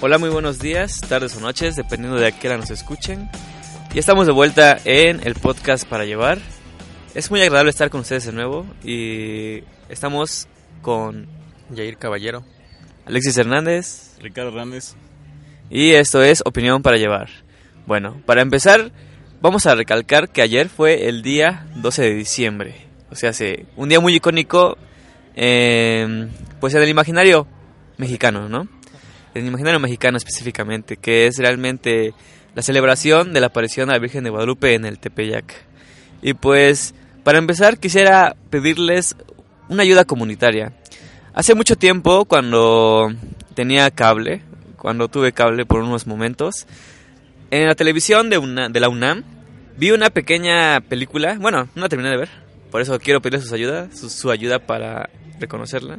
Hola, muy buenos días, tardes o noches, dependiendo de a qué hora nos escuchen. Ya estamos de vuelta en el podcast para llevar. Es muy agradable estar con ustedes de nuevo y estamos con Jair Caballero, Alexis Hernández Ricardo Hernández. y esto es Opinión para llevar. Bueno, para empezar, vamos a recalcar que ayer fue el día 12 de diciembre. O sea, hace un día muy icónico, eh, pues en el imaginario mexicano, ¿no? En el imaginario mexicano específicamente, que es realmente la celebración de la aparición de la Virgen de Guadalupe en el Tepeyac. Y pues, para empezar, quisiera pedirles una ayuda comunitaria. Hace mucho tiempo, cuando tenía cable, cuando tuve cable por unos momentos, en la televisión de, una, de la UNAM vi una pequeña película, bueno, no la terminé de ver, por eso quiero pedirles su ayuda, su, su ayuda para reconocerla.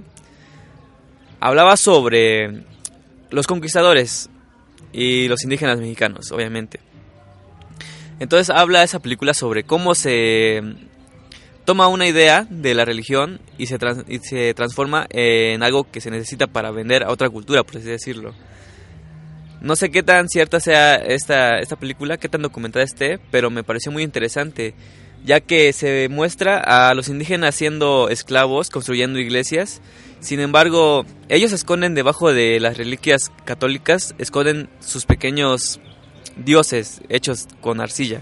Hablaba sobre los conquistadores y los indígenas mexicanos, obviamente. Entonces habla esa película sobre cómo se toma una idea de la religión y se, se transforma en algo que se necesita para vender a otra cultura, por así decirlo. No sé qué tan cierta sea esta, esta película, qué tan documentada esté, pero me pareció muy interesante, ya que se muestra a los indígenas siendo esclavos, construyendo iglesias. Sin embargo, ellos esconden debajo de las reliquias católicas, esconden sus pequeños dioses hechos con arcilla.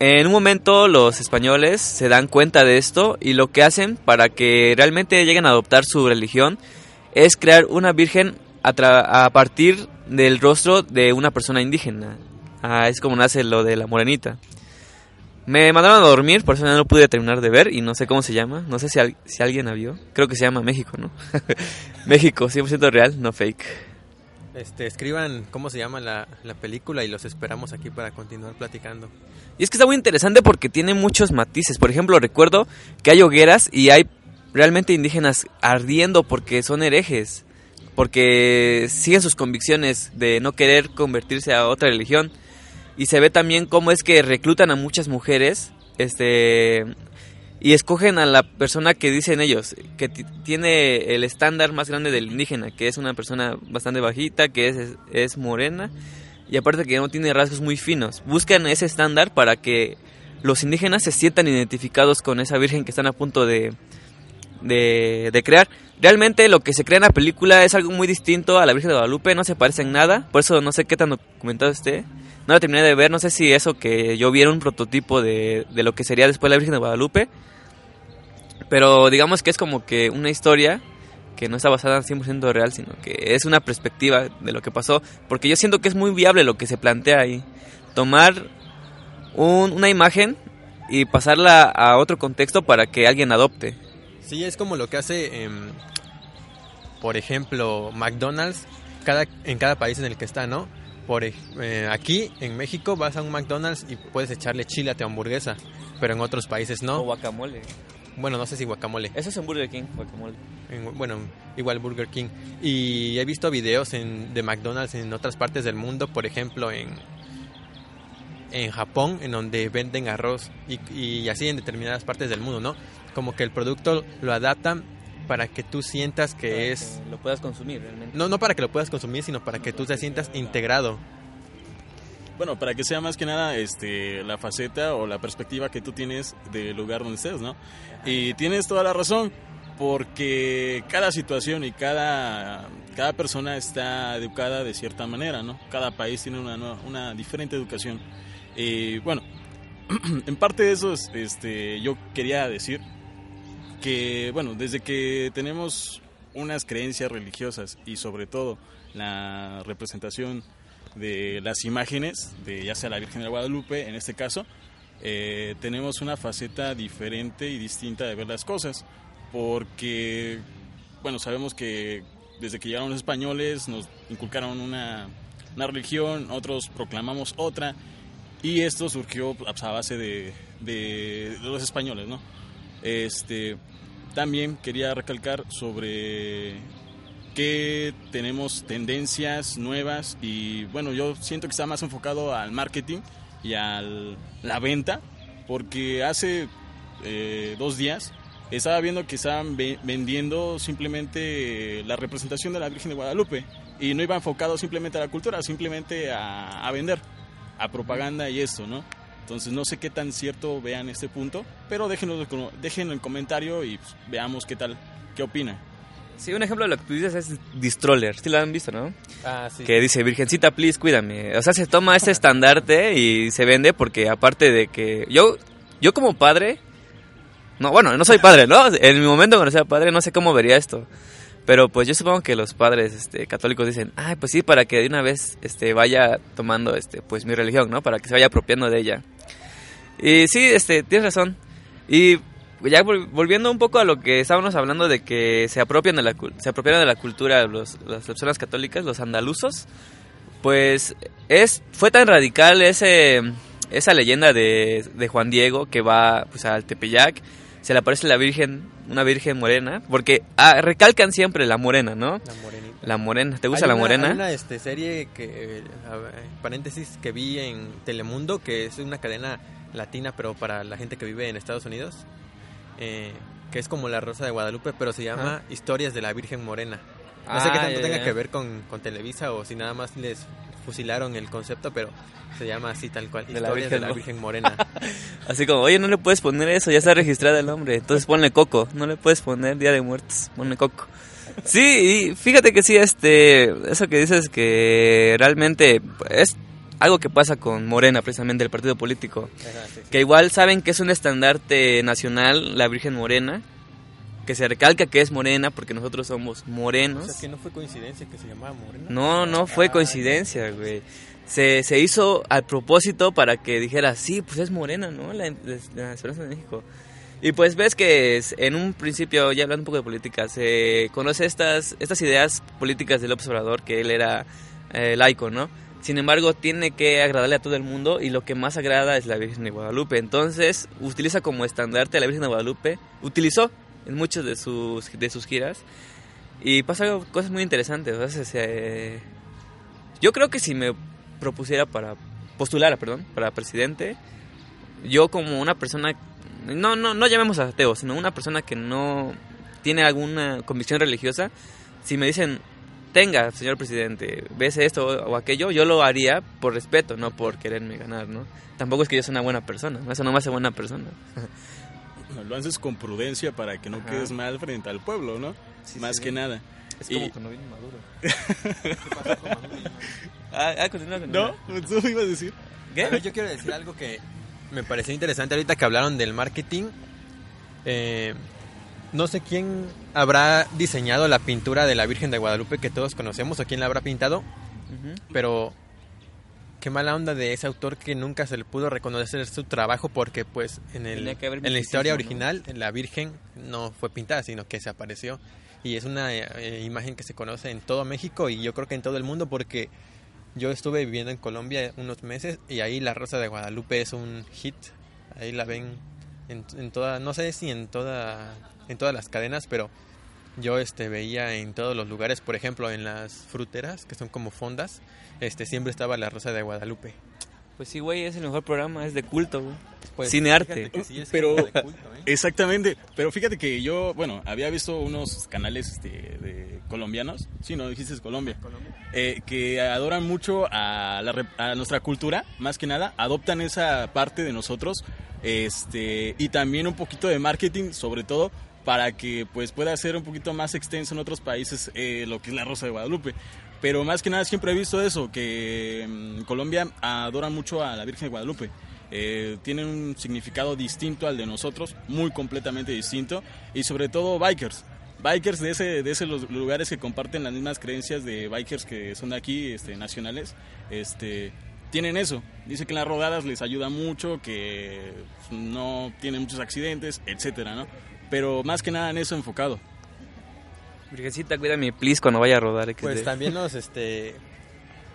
En un momento los españoles se dan cuenta de esto y lo que hacen para que realmente lleguen a adoptar su religión es crear una virgen a partir del rostro de una persona indígena. Ah, es como nace lo de la morenita. Me mandaron a dormir, por eso no lo pude terminar de ver y no sé cómo se llama. No sé si, al- si alguien la vio. Creo que se llama México, ¿no? México, 100% real, no fake. este, escriban cómo se llama la, la película y los esperamos aquí para continuar platicando. Y es que está muy interesante porque tiene muchos matices. Por ejemplo, recuerdo que hay hogueras y hay realmente indígenas ardiendo porque son herejes. Porque siguen sus convicciones de no querer convertirse a otra religión. Y se ve también cómo es que reclutan a muchas mujeres. Este. Y escogen a la persona que dicen ellos, que ti- tiene el estándar más grande del indígena, que es una persona bastante bajita, que es, es morena, y aparte que no tiene rasgos muy finos. Buscan ese estándar para que los indígenas se sientan identificados con esa virgen que están a punto de, de, crear. Realmente lo que se crea en la película es algo muy distinto a la Virgen de Guadalupe, no se parece en nada, por eso no sé qué tan documentado esté. No la terminé de ver, no sé si eso que yo vi era un prototipo de, de lo que sería después la Virgen de Guadalupe. Pero digamos que es como que una historia que no está basada 100% real, sino que es una perspectiva de lo que pasó, porque yo siento que es muy viable lo que se plantea ahí. Tomar un- una imagen y pasarla a otro contexto para que alguien adopte. Sí, es como lo que hace, em, por ejemplo, McDonald's cada, en cada país en el que está, ¿no? Por, eh, aquí en México vas a un McDonald's y puedes echarle chile a tu hamburguesa, pero en otros países O no. guacamole. Bueno, no sé si guacamole. Eso es en Burger King, guacamole. En- bueno, igual Burger King. Y he visto videos en, de McDonald's en otras partes del mundo, por ejemplo en, en Japón, en donde venden arroz y, y así en determinadas partes del mundo, ¿no? Como que el producto lo adaptan para que tú sientas que Para es... que lo puedas consumir realmente. No, no para que lo puedas consumir, sino para que tú te sientas integrado. Bueno, para que sea más que nada este, la faceta o la perspectiva que tú tienes del lugar donde estés, ¿no? Y tienes toda la razón, porque cada situación y cada, cada persona está educada de cierta manera, ¿no? Cada país tiene una, nueva- una diferente educación. Y bueno, en parte de eso, es, este, yo quería decir que, bueno, desde que tenemos unas creencias religiosas y sobre todo la representación de las imágenes, de ya sea la Virgen de Guadalupe en este caso, eh, tenemos una faceta diferente y distinta de ver las cosas, porque, bueno, sabemos que desde que llegaron los españoles nos inculcaron una, una religión, otros proclamamos otra, y esto surgió pues, a base de, de- de los españoles, ¿no? Este, también quería recalcar sobre que tenemos tendencias nuevas y bueno, yo siento que está más enfocado al marketing y a la venta, porque hace eh, dos días estaba viendo que estaban ve- vendiendo simplemente la representación de la Virgen de Guadalupe y no iba enfocado simplemente a la cultura, simplemente a, a vender, a propaganda y esto, ¿no? Entonces no sé qué tan cierto vean este punto, pero déjenlo, déjenlo en comentario y pues, veamos qué tal, qué opina. Sí, un ejemplo de lo que tú dices es Distroller. Sí lo han visto, ¿no? Ah, sí. Que dice, Virgencita, please, cuídame. O sea, se toma este estandarte y se vende porque aparte de que... Yo, yo como padre... No, bueno, no soy padre, ¿no? En mi momento cuando sea padre no sé cómo vería esto. Pero pues yo supongo que los padres este, católicos dicen, ay, pues sí, para que de una vez este, vaya tomando este, pues mi religión, ¿no? Para que se vaya apropiando de ella. Y sí, este, tienes razón. Y ya vol- volviendo un poco a lo que estábamos hablando de que se apropian de la, se apropiaron de la cultura los, las personas católicas, los andaluzos, pues es fue tan radical ese esa leyenda de, de Juan Diego que va pues al Tepeyac, se le aparece la Virgen, una Virgen morena, porque ah, recalcan siempre la morena, ¿no? La morenita. La morena, ¿te gusta Hay la una- morena? Hay una este, serie que, eh, paréntesis, que vi en Telemundo, que es una cadena latina, pero para la gente que vive en Estados Unidos, eh, que es como La Rosa de Guadalupe, pero se llama Historias de la Virgen Morena. No sé qué Ah, tanto ya, tenga que ver con, con Televisa o si nada más les fusilaron el concepto, pero se llama así tal cual, De la Virgen de la Mo- Virgen Morena. Así como, oye, no le puedes poner eso, ya está registrado el nombre. Entonces ponle Coco, no le puedes poner Día de Muertos, ponle Coco. Sí, y fíjate que sí, este, eso que dices que realmente es algo que pasa con Morena, precisamente el partido político. Ajá, sí, sí. Que igual saben que es un estandarte nacional, la Virgen Morena, que se recalca que es morena porque nosotros somos O morenos. sea, que no fue coincidencia que se llamaba Morena. No, no fue coincidencia, güey. Se, se hizo al propósito para que dijera, sí, pues es morena, ¿no? La, la Esperanza de México. Y pues ves que es- en un principio, ya hablando un poco de política, se conoce estas, estas ideas políticas de López Obrador, que él era eh, laico, ¿no? Sin embargo, tiene que agradarle a todo el mundo y lo que más agrada es la Virgen de Guadalupe. Entonces, utiliza como estandarte a la Virgen de Guadalupe. Utilizó en muchas de sus, de sus giras. Y pasa cosas muy interesantes. Sea, se- yo creo que si me propusiera para postulara, perdón, para presidente, yo como una persona, no, no, no llamemos a ateo, sino una persona que no tiene alguna convicción religiosa, si me dicen, tenga, señor presidente, ves esto o aquello, yo lo haría por respeto, no por quererme ganar, ¿no? Tampoco es que yo sea una buena persona, eso no me hace buena persona. Lo haces con prudencia para que no Ajá. quedes mal frente al pueblo, ¿no? Sí, Más sí. que nada. Es Y- cuando viene Maduro. ah, ah, continúa, continúa. ¿No? ¿Tú ibas a decir? ¿Qué? A ver, yo quiero decir algo que me pareció interesante ahorita que hablaron del marketing. Eh, no sé quién habrá diseñado la pintura de la Virgen de Guadalupe que todos conocemos o quién la habrá pintado, pero qué mala onda de ese autor que nunca se le pudo reconocer su trabajo porque pues en, el, en la historia original la Virgen no fue pintada sino que se apareció. Y es una eh, imagen que se conoce en todo México y yo creo que en todo el mundo porque yo estuve viviendo en Colombia unos meses y ahí la Rosa de Guadalupe es un hit. Ahí la ven en, en toda no sé si en toda en todas las cadenas pero yo este veía en todos los lugares, por ejemplo, en las fruteras, que son como fondas, este siempre estaba la Rosa de Guadalupe. Pues sí, güey, es el mejor programa, es de culto, güey. Pues, Cine arte. sí es Pero- de culto, ¿eh? Exactamente, pero fíjate que yo, bueno, había visto unos canales este, de colombianos, sí, no dijiste Colombia, eh, que adoran mucho a, la a nuestra cultura, más que nada, adoptan esa parte de nosotros, este, y también un poquito de marketing, sobre todo para que pues pueda ser un poquito más extenso en otros países eh, lo que es la Rosa de Guadalupe. Pero más que nada siempre he visto eso, que en Colombia adoran mucho a la Virgen de Guadalupe. Eh, tienen un significado distinto al de nosotros, muy completamente distinto, y sobre todo bikers. Bikers de ese, de esos los lugares que comparten las mismas creencias de bikers que son de aquí, este, nacionales, este, tienen eso. Dice que las rodadas les ayuda mucho, que no tienen muchos accidentes, etcétera, ¿no? Pero más que nada en eso enfocado. Virgencita, cuídame, please, cuando vaya a rodar. XD. Pues también los este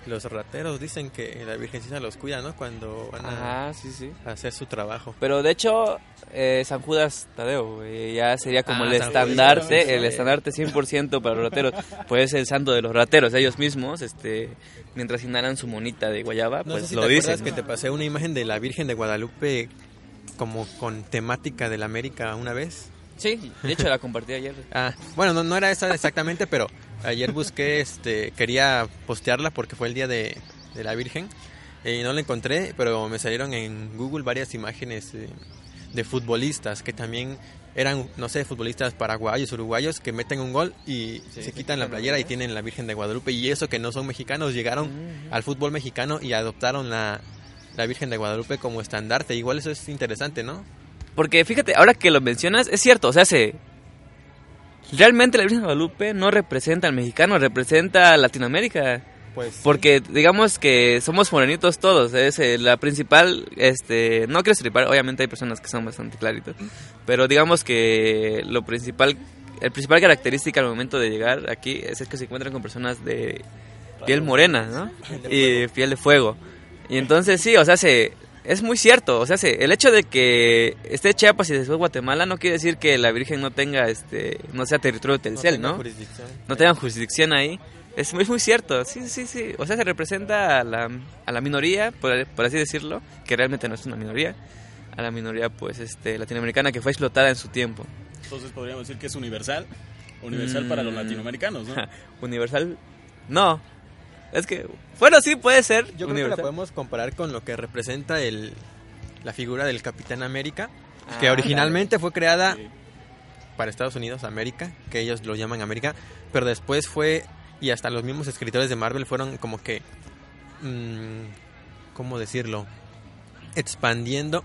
los rateros dicen que la Virgencita los cuida, ¿no? Cuando van a, Ajá, sí, sí. a hacer su trabajo. Pero de hecho, eh, San Judas Tadeo, ya sería como Ah, el San Judas, estandarte, el estandarte 100% para los rateros. Pues el santo de los rateros, ellos mismos, este, mientras inhalan su monita de guayaba, No pues sé si lo te dicen. que te pasé una imagen de la Virgen de Guadalupe como con temática de la América una vez. Sí, de hecho la compartí ayer. Ah, bueno, no, no era esa exactamente, pero ayer busqué, este, quería postearla porque fue el día de, de la Virgen y no la encontré, pero me salieron en Google varias imágenes eh, de futbolistas que también eran, no sé, futbolistas paraguayos, uruguayos que meten un gol y se quitan la playera y tienen la Virgen de Guadalupe y eso que no son mexicanos llegaron al fútbol mexicano y adoptaron la, la Virgen de Guadalupe como estandarte. Igual eso es interesante, ¿no? Porque fíjate, ahora que lo mencionas, es cierto, o sea, se... Realmente la Virgen de Guadalupe no representa al mexicano, representa a Latinoamérica. Pues Porque digamos que somos morenitos todos, es eh, la principal, este, no quiero estripar, obviamente hay personas que son bastante claritos, pero digamos que lo principal, el principal característica al momento de llegar aquí es, que se encuentran con personas de piel morena, ¿no? Y piel de fuego. Y entonces sí, o sea, se, es muy cierto, o sea, se, el hecho de que esté Chiapas y después Guatemala no quiere decir que la Virgen no tenga, este, no sea territorio de Telcel, ¿no? jurisdicción. no tengan jurisdicción ahí. Es muy, muy cierto, sí, sí, sí. O sea, se representa a la, a la minoría, por, por así decirlo, que realmente no es una minoría, a la minoría pues este latinoamericana que fue explotada en su tiempo. Entonces podríamos decir que es universal. Universal para los Mm. latinoamericanos, ¿no? Universal, no. Es que, bueno, sí puede ser. Yo creo que la podemos comparar con lo que representa el, la figura del Capitán América, que Ah, originalmente fue creada Sí. para Estados Unidos, América, que ellos lo llaman América, pero después fue, y hasta los mismos escritores de Marvel fueron como que, mm, ¿cómo decirlo? Expandiendo,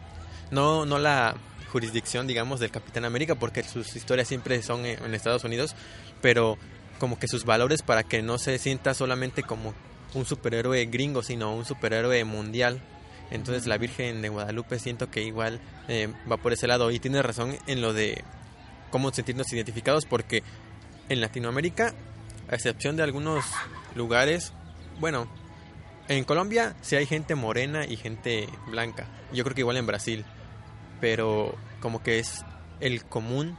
no, no la jurisdicción, digamos, del Capitán América, porque sus historias siempre son en en Estados Unidos, pero como que sus valores para que no se sienta solamente como un superhéroe gringo, sino un superhéroe mundial. Entonces la Virgen de Guadalupe siento que igual eh, va por ese lado y tiene razón en lo de cómo sentirnos identificados porque en Latinoamérica, a excepción de algunos lugares, bueno, en Colombia sí hay gente morena y gente blanca. Yo creo que igual en Brasil, pero como que es el común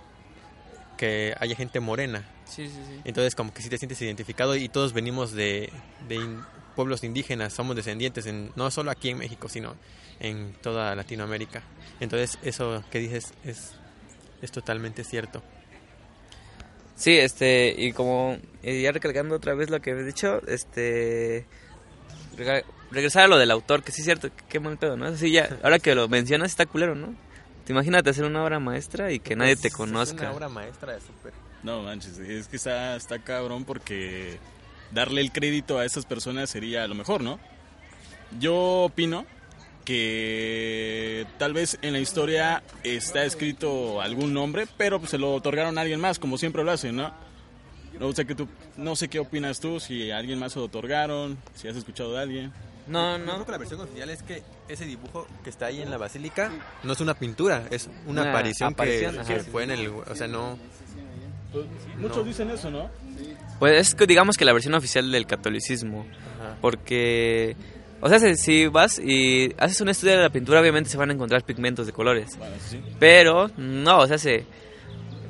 que haya gente morena. Sí, sí, sí. Entonces como que sí te sientes identificado y todos venimos de, de in- pueblos indígenas, somos descendientes, en, no solo aquí en México, sino en toda Latinoamérica. Entonces eso que dices es, es totalmente cierto. Sí, este, y como eh, ya recalcando otra vez lo que he dicho, este, rega- regresar a lo del autor, que sí es cierto, qué mal pedo, ¿no? Así ya, ahora que lo mencionas está culero, ¿no? Te imagínate hacer una obra maestra y que nadie te conozca. Es una obra maestra de súper. No manches, es que está, está cabrón porque darle el crédito a esas personas sería lo mejor, ¿no? Yo opino que tal vez en la historia está escrito algún nombre, pero pues se lo otorgaron a alguien más, como siempre lo hacen, ¿no? No sé, qué tú, no sé qué opinas tú, si a alguien más se lo otorgaron, si has escuchado de alguien. No, Yo no. creo que la versión oficial es que ese dibujo que está ahí en la basílica no es una pintura, es una, Una aparición, aparición, que, ajá, que sí. fue en el... O sea, no... Pues, muchos No. dicen eso, ¿no? Pues es que digamos que la versión oficial del catolicismo, Ajá. porque, o sea, si- si vas y haces un estudio de la pintura, obviamente se van a encontrar pigmentos de colores. Bueno, sí. Pero, no, o sea, se...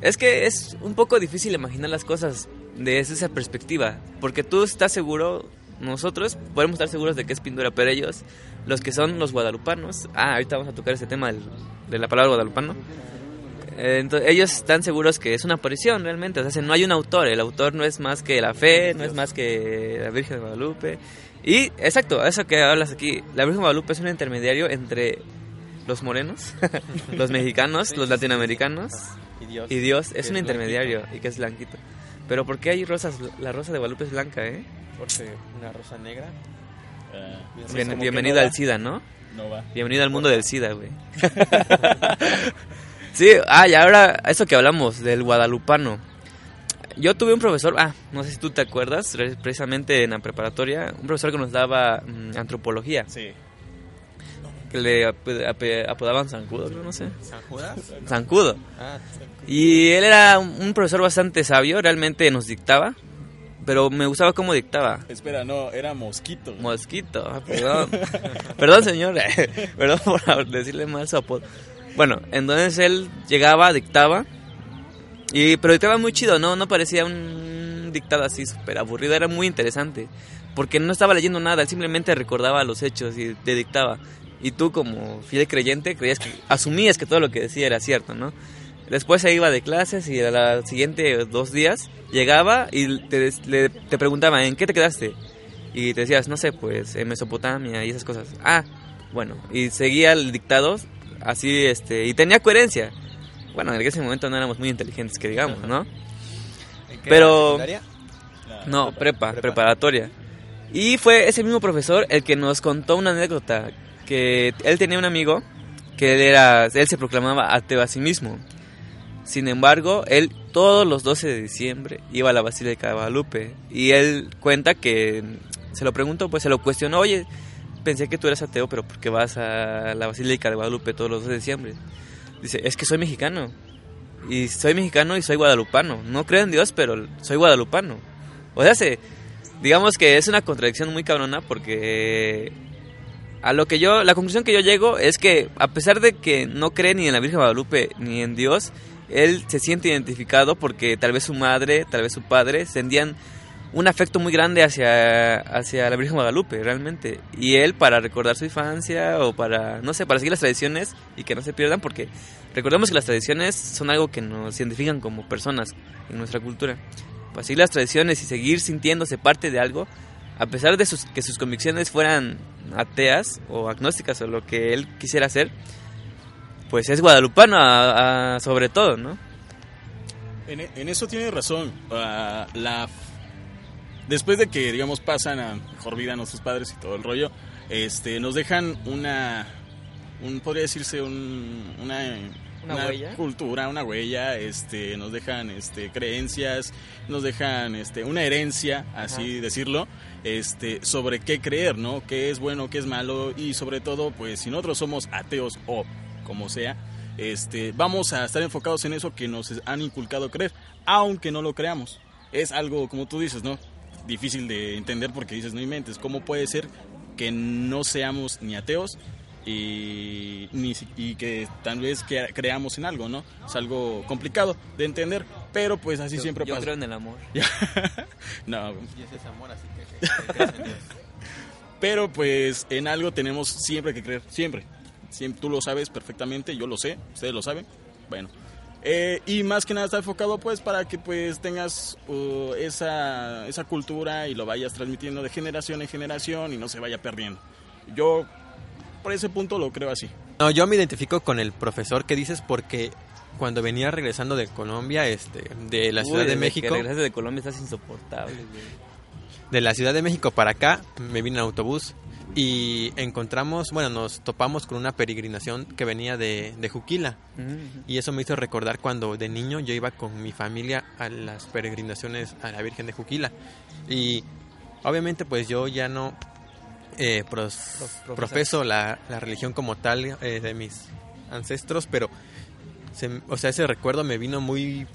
Es que es un poco difícil imaginar las cosas desde esa perspectiva. Porque tú estás seguro, nosotros podemos estar seguros de que es pintura, pero ellos, los que son los guadalupanos... Ah, ahorita vamos a tocar ese tema del- de la palabra guadalupano. Eh, Entonces, ellos están seguros que es una aparición realmente. O sea, no hay un autor. El autor no es más que la fe, no es más que la Virgen de Guadalupe. Y, exacto, eso que hablas aquí. La Virgen de Guadalupe es un intermediario entre los morenos, los mexicanos, los latinoamericanos Y Dios. y Dios. Es que un es intermediario y que es blanquito. Pero ¿por qué hay rosas? La rosa de Guadalupe es blanca, ¿eh? Porque una rosa negra. Bien- como que bienvenido no al SIDA, ¿no? No va. Bienvenido al mundo del SIDA, güey. sí, ah, y ahora, eso que hablamos del guadalupano. Yo tuve un profesor, ah, no sé si tú te acuerdas, re- precisamente en la preparatoria, un profesor que nos daba mm, antropología, Sí. que le ap- ap- apodaban Zancudo, creo, no sé. ¿San Judas? Zancudo. Ah, Y él era un un profesor bastante sabio, realmente nos dictaba, pero me gustaba cómo dictaba. Espera, no, era mosquito. Mosquito, ah, perdón. perdón, señor. perdón por decirle mal su apodo. Bueno, entonces él llegaba, dictaba. Y, pero dictaba muy chido, ¿no? No parecía un dictado así súper aburrido, era muy interesante. Porque no estaba leyendo nada, él simplemente recordaba los hechos y te dictaba. Y tú como fiel creyente creías que, asumías que todo lo que decía era cierto, ¿no? Después se iba de clases y a la siguiente dos días llegaba y te, le- te preguntaba, ¿en qué te quedaste? Y te decías, no sé, pues en Mesopotamia y esas cosas. Ah, bueno, y seguía el dictado así, este, y tenía coherencia. Bueno, en ese momento no éramos muy inteligentes, que digamos, ¿no? ¿En qué Pero-? La- No, prepa, Prepa. preparatoria. Y fue ese mismo profesor el que nos contó una anécdota, que él tenía un amigo que él era, él se proclamaba ateo a sí mismo. Sin embargo, él todos los 12 de diciembre iba a la Basílica de Guadalupe y él cuenta que se lo preguntó, pues se lo cuestionó, oye, pensé que tú eras ateo, pero ¿por qué vas a la Basílica de Guadalupe todos los 12 de diciembre? Dice, es que soy mexicano. Y soy mexicano y soy guadalupano. No creo en Dios, pero soy guadalupano. O sea, se, digamos que es una contradicción muy cabrona porque a lo que yo, la conclusión que yo llego es que a pesar de que no cree ni en la Virgen Guadalupe ni en Dios, él se siente identificado porque tal vez su madre, tal vez su padre sentían un afecto muy grande hacia, hacia la Virgen Guadalupe, realmente. Y él para recordar su infancia o para, no sé, para seguir las tradiciones y que no se pierdan porque recordemos que las tradiciones son algo que nos identifican como personas en nuestra cultura. Para seguir las tradiciones y seguir sintiéndose parte de algo, a pesar de sus, que sus convicciones fueran ateas o agnósticas o lo que él quisiera hacer, pues es guadalupano sobre todo, ¿no? En, en eso tiene razón. Ah, la, después de que, digamos, pasan a mejor vida nuestros padres y todo el rollo, este, nos dejan una, un, podría decirse, un, una, ¿Una huella? cultura, una huella, este, nos dejan este, creencias, nos dejan este, una herencia, así decirlo, este, sobre qué creer, ¿no? Qué es bueno, qué es malo y sobre todo, pues, si nosotros somos ateos o como sea, este, vamos a estar enfocados en eso que nos han inculcado creer, aunque no lo creamos. Es algo, como tú dices, ¿no? Difícil de entender porque dices, no inventes, ¿cómo puede ser que no seamos ni ateos y, ni, si- y que tal vez que creamos en algo, ¿no? Es algo complicado de entender, pero pues así Yo- siempre yo pasa. creo en el amor. no, Y ese es amor, así que crees en Dios. pero pues en algo tenemos siempre que creer, siempre. Siempre, tú lo sabes perfectamente, yo lo sé, ustedes lo saben. Bueno, eh, y más que nada está enfocado pues para que pues tengas uh, esa, esa cultura y lo vayas transmitiendo de generación en generación y no se vaya perdiendo. Yo por ese punto lo creo así. No, yo me identifico con el profesor que dices porque cuando venía regresando de Colombia, este, de la Uy, Ciudad de México, Que regresaste de Colombia estás insoportable, güey. de la Ciudad de México para acá, me vine en autobús y encontramos, bueno, nos topamos con una peregrinación que venía de, de Juquila. Ujú. Y eso me hizo recordar cuando de niño yo iba con mi familia a las peregrinaciones a la Virgen de Juquila. Y obviamente pues yo ya no eh, pros- profeso la, la religión como tal eh, de mis ancestros, pero se- o sea, ese recuerdo me vino muy,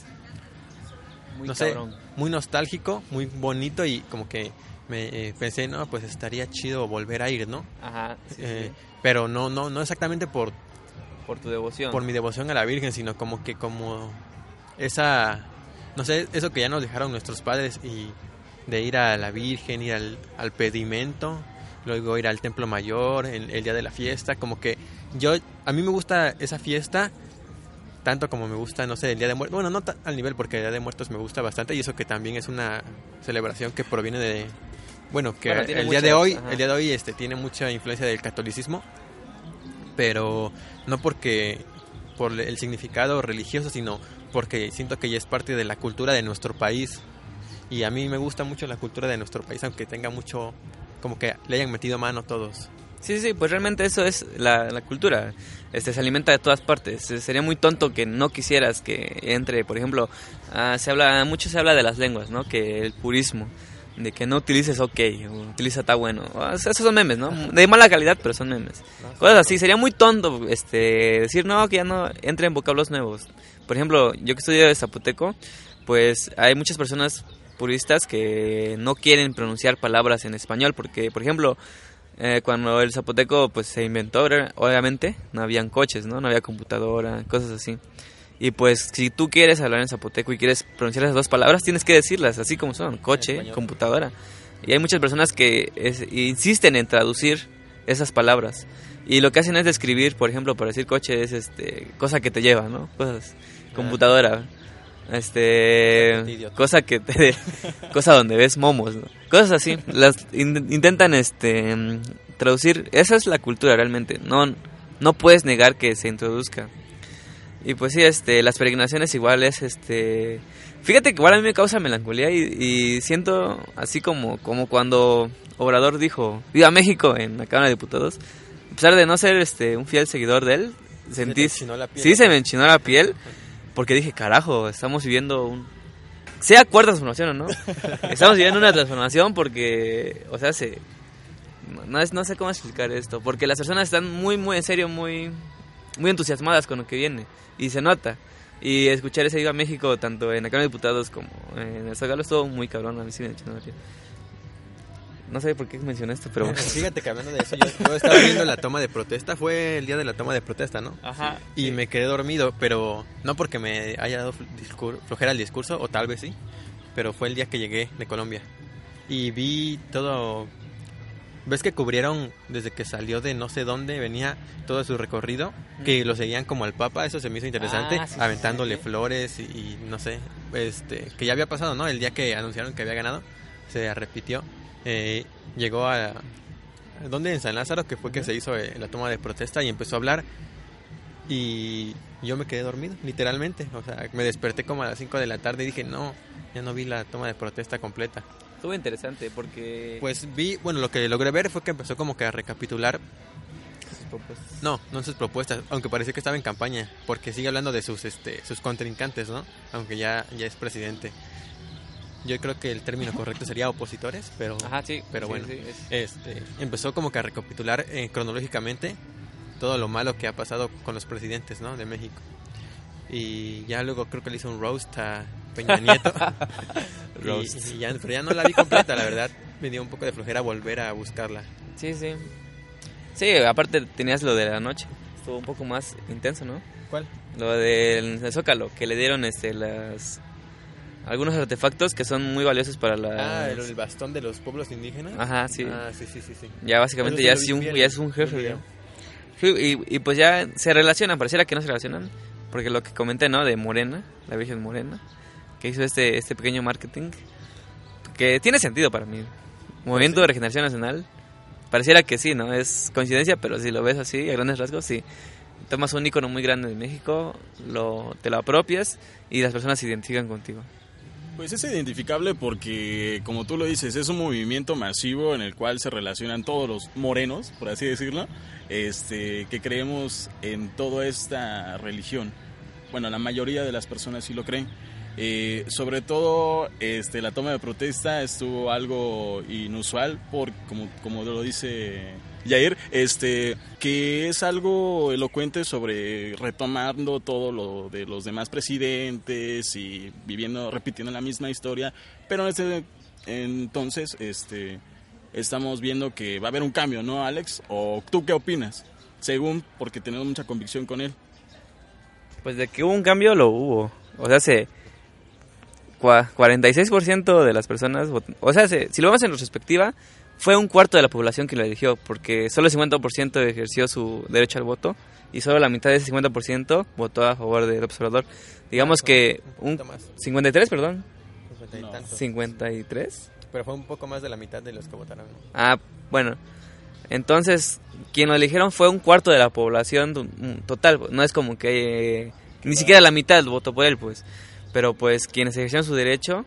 Muy no sé, muy nostálgico, muy bonito y como que me eh, pensé, no, pues estaría chido volver a ir, ¿no? Ajá, sí, Eh, sí. Pero no, no, no exactamente por por tu devoción. por mi devoción a la Virgen, sino como que como esa, no sé, eso que ya nos dejaron nuestros padres y de ir a la Virgen, ir al, al pedimento, luego ir al Templo Mayor, en el día de la fiesta, como que yo, a mí me gusta esa fiesta tanto como me gusta, no sé, el Día de Muertos, bueno, no al nivel porque el Día de Muertos me gusta bastante y eso que también es una celebración que proviene de, bueno, que Bueno, el día de hoy, ajá. el día de hoy este tiene mucha influencia del catolicismo, pero no porque por el significado religioso, sino porque siento que ya es parte de la cultura de nuestro país y a mí me gusta mucho la cultura de nuestro país, aunque tenga mucho, como que le hayan metido mano todos. Sí, sí, pues realmente eso es la, la cultura. Este se alimenta de todas partes. Eh, Sería muy tonto que no quisieras que entre, por ejemplo, ah, se habla mucho se habla de las lenguas, ¿no? Que el purismo, de que no utilices ok, o utiliza está bueno. O sea, esos son memes, ¿no? De mala calidad, pero son memes. Cosas así, sería muy tonto este decir no, que ya no entre en vocablos nuevos. Por ejemplo, yo que estudio de zapoteco, pues hay muchas personas puristas que no quieren pronunciar palabras en español porque, por ejemplo, eh, cuando el zapoteco pues se inventó, obviamente, no habían coches, ¿no? No había computadora, cosas así. Y pues si tú quieres hablar en zapoteco y quieres pronunciar esas dos palabras, tienes que decirlas así como son, coche, computadora. Y hay muchas personas que es- insisten en traducir esas palabras. Y lo que hacen es describir, por ejemplo, para decir coche es este cosa que te lleva, ¿no? Cosas computadora. Este cosa que te cosa donde ves momos, ¿no? Cosas así. Las in- intentan este traducir, esa es la cultura realmente. No no puedes negar que se introduzca. Y pues sí, este, las peregrinaciones igual es, este, fíjate que igual a mí me causa melancolía y, y siento así como, como cuando Obrador dijo, viva México en la Cámara de Diputados, a pesar de no ser, este, un fiel seguidor de él, sentí, la piel. sí se me enchinó la piel, porque dije, carajo, estamos viviendo un, sea cuarta transformación o no, estamos viviendo una transformación porque, o sea, se, no, es, no sé cómo explicar esto, porque las personas están muy, muy en serio, muy, muy entusiasmadas con lo que viene y se nota. Y escuchar ese Viva México tanto en la Cámara de Diputados como en el Zócalo estuvo muy cabrón, a mí sí me. No sé por qué mencioné esto, pero... Fíjate que hablando de eso, yo, yo estaba viendo la toma de protesta, fue el día de la toma de protesta, ¿no? Ajá. Y me quedé dormido, pero no porque me haya dado flojera el discurso, o tal vez sí, pero fue el día que llegué de Colombia. Y vi todo... ¿Ves que cubrieron desde que salió de no sé dónde, venía todo su recorrido? Que lo seguían como al Papa, eso se me hizo interesante, Ah, sí, aventándole sí. flores y, y no sé, este, que ya había pasado, ¿no? El día que anunciaron que había ganado, se repitió. Eh, llegó a... ¿Dónde? En San Lázaro, que fue que se hizo eh, la toma de protesta y empezó a hablar. Y yo me quedé dormido, literalmente. O sea, me desperté como a las 5 de la tarde y dije, no, ya no vi la toma de protesta completa. Estuvo interesante porque... Pues vi, bueno, lo que logré ver fue que empezó como que a recapitular, sus propuestas. no, no sus propuestas, aunque parecía que estaba en campaña, porque sigue hablando de sus, este, sus contrincantes, ¿no? Aunque ya, ya es presidente. Yo creo que el término correcto sería opositores, pero... Ajá, sí. Pero sí, bueno. sí, es- este, empezó como que a recapitular eh, cronológicamente todo lo malo que ha pasado con los presidentes ¿no? de México. Y ya luego creo que le hizo un roast a Peña Nieto. Y- ya, pero ya no la vi completa, la verdad. Me dio un poco de flojera volver a buscarla. Sí, sí. Sí, aparte tenías lo de la noche. Estuvo un poco más intenso, ¿no? ¿Cuál? Lo del Zócalo, que le dieron este las algunos artefactos que son muy valiosos para la Ah, el, bastón de los pueblos indígenas. Ajá, sí. Ah, sí, sí, sí. sí. Ya básicamente ya es, un, ya es un jefe. Y, y pues ya se relacionan, pareciera que no se relacionan, porque lo que comenté, ¿no? De Morena, la Virgen Morena, que hizo este, este pequeño marketing, que tiene sentido para mí. Movimiento de Regeneración Nacional, pareciera que sí, ¿no? Es coincidencia, pero si lo ves así, a grandes rasgos, sí. Tomas un icono muy grande de México, lo, te lo apropias y las personas se identifican contigo. Pues es identificable porque, como tú lo dices, es un movimiento masivo en el cual se relacionan todos los morenos, por así decirlo, este, que creemos en toda esta religión. Bueno, la mayoría de las personas sí lo creen. Eh, sobre todo, este, la toma de protesta estuvo algo inusual, por, como, como lo dice Jair, este, que es algo elocuente sobre retomando todo lo de los demás presidentes y viviendo, repitiendo la misma historia, pero en este entonces, este, estamos viendo que va a haber un cambio, ¿no, Alex? ¿O tú qué opinas? Según, porque tenemos mucha convicción con él. Pues de que hubo un cambio, lo hubo. O sea, se... cua- 46% de las personas... O sea, se- si lo vemos en retrospectiva, fue un cuarto de la población quien lo eligió, porque solo el 50% ejerció su derecho al voto y solo la mitad de ese 50% votó a favor del observador. Digamos que un... poquito más. 53, perdón. cincuenta y No. tantos. 53. Pero fue un poco más de la mitad de los que votaron. Ah, bueno. Entonces, quien lo eligieron fue un cuarto de la población mm, total. No es como que eh, ni siquiera la mitad votó por él, pues. Pero pues quienes ejercieron su derecho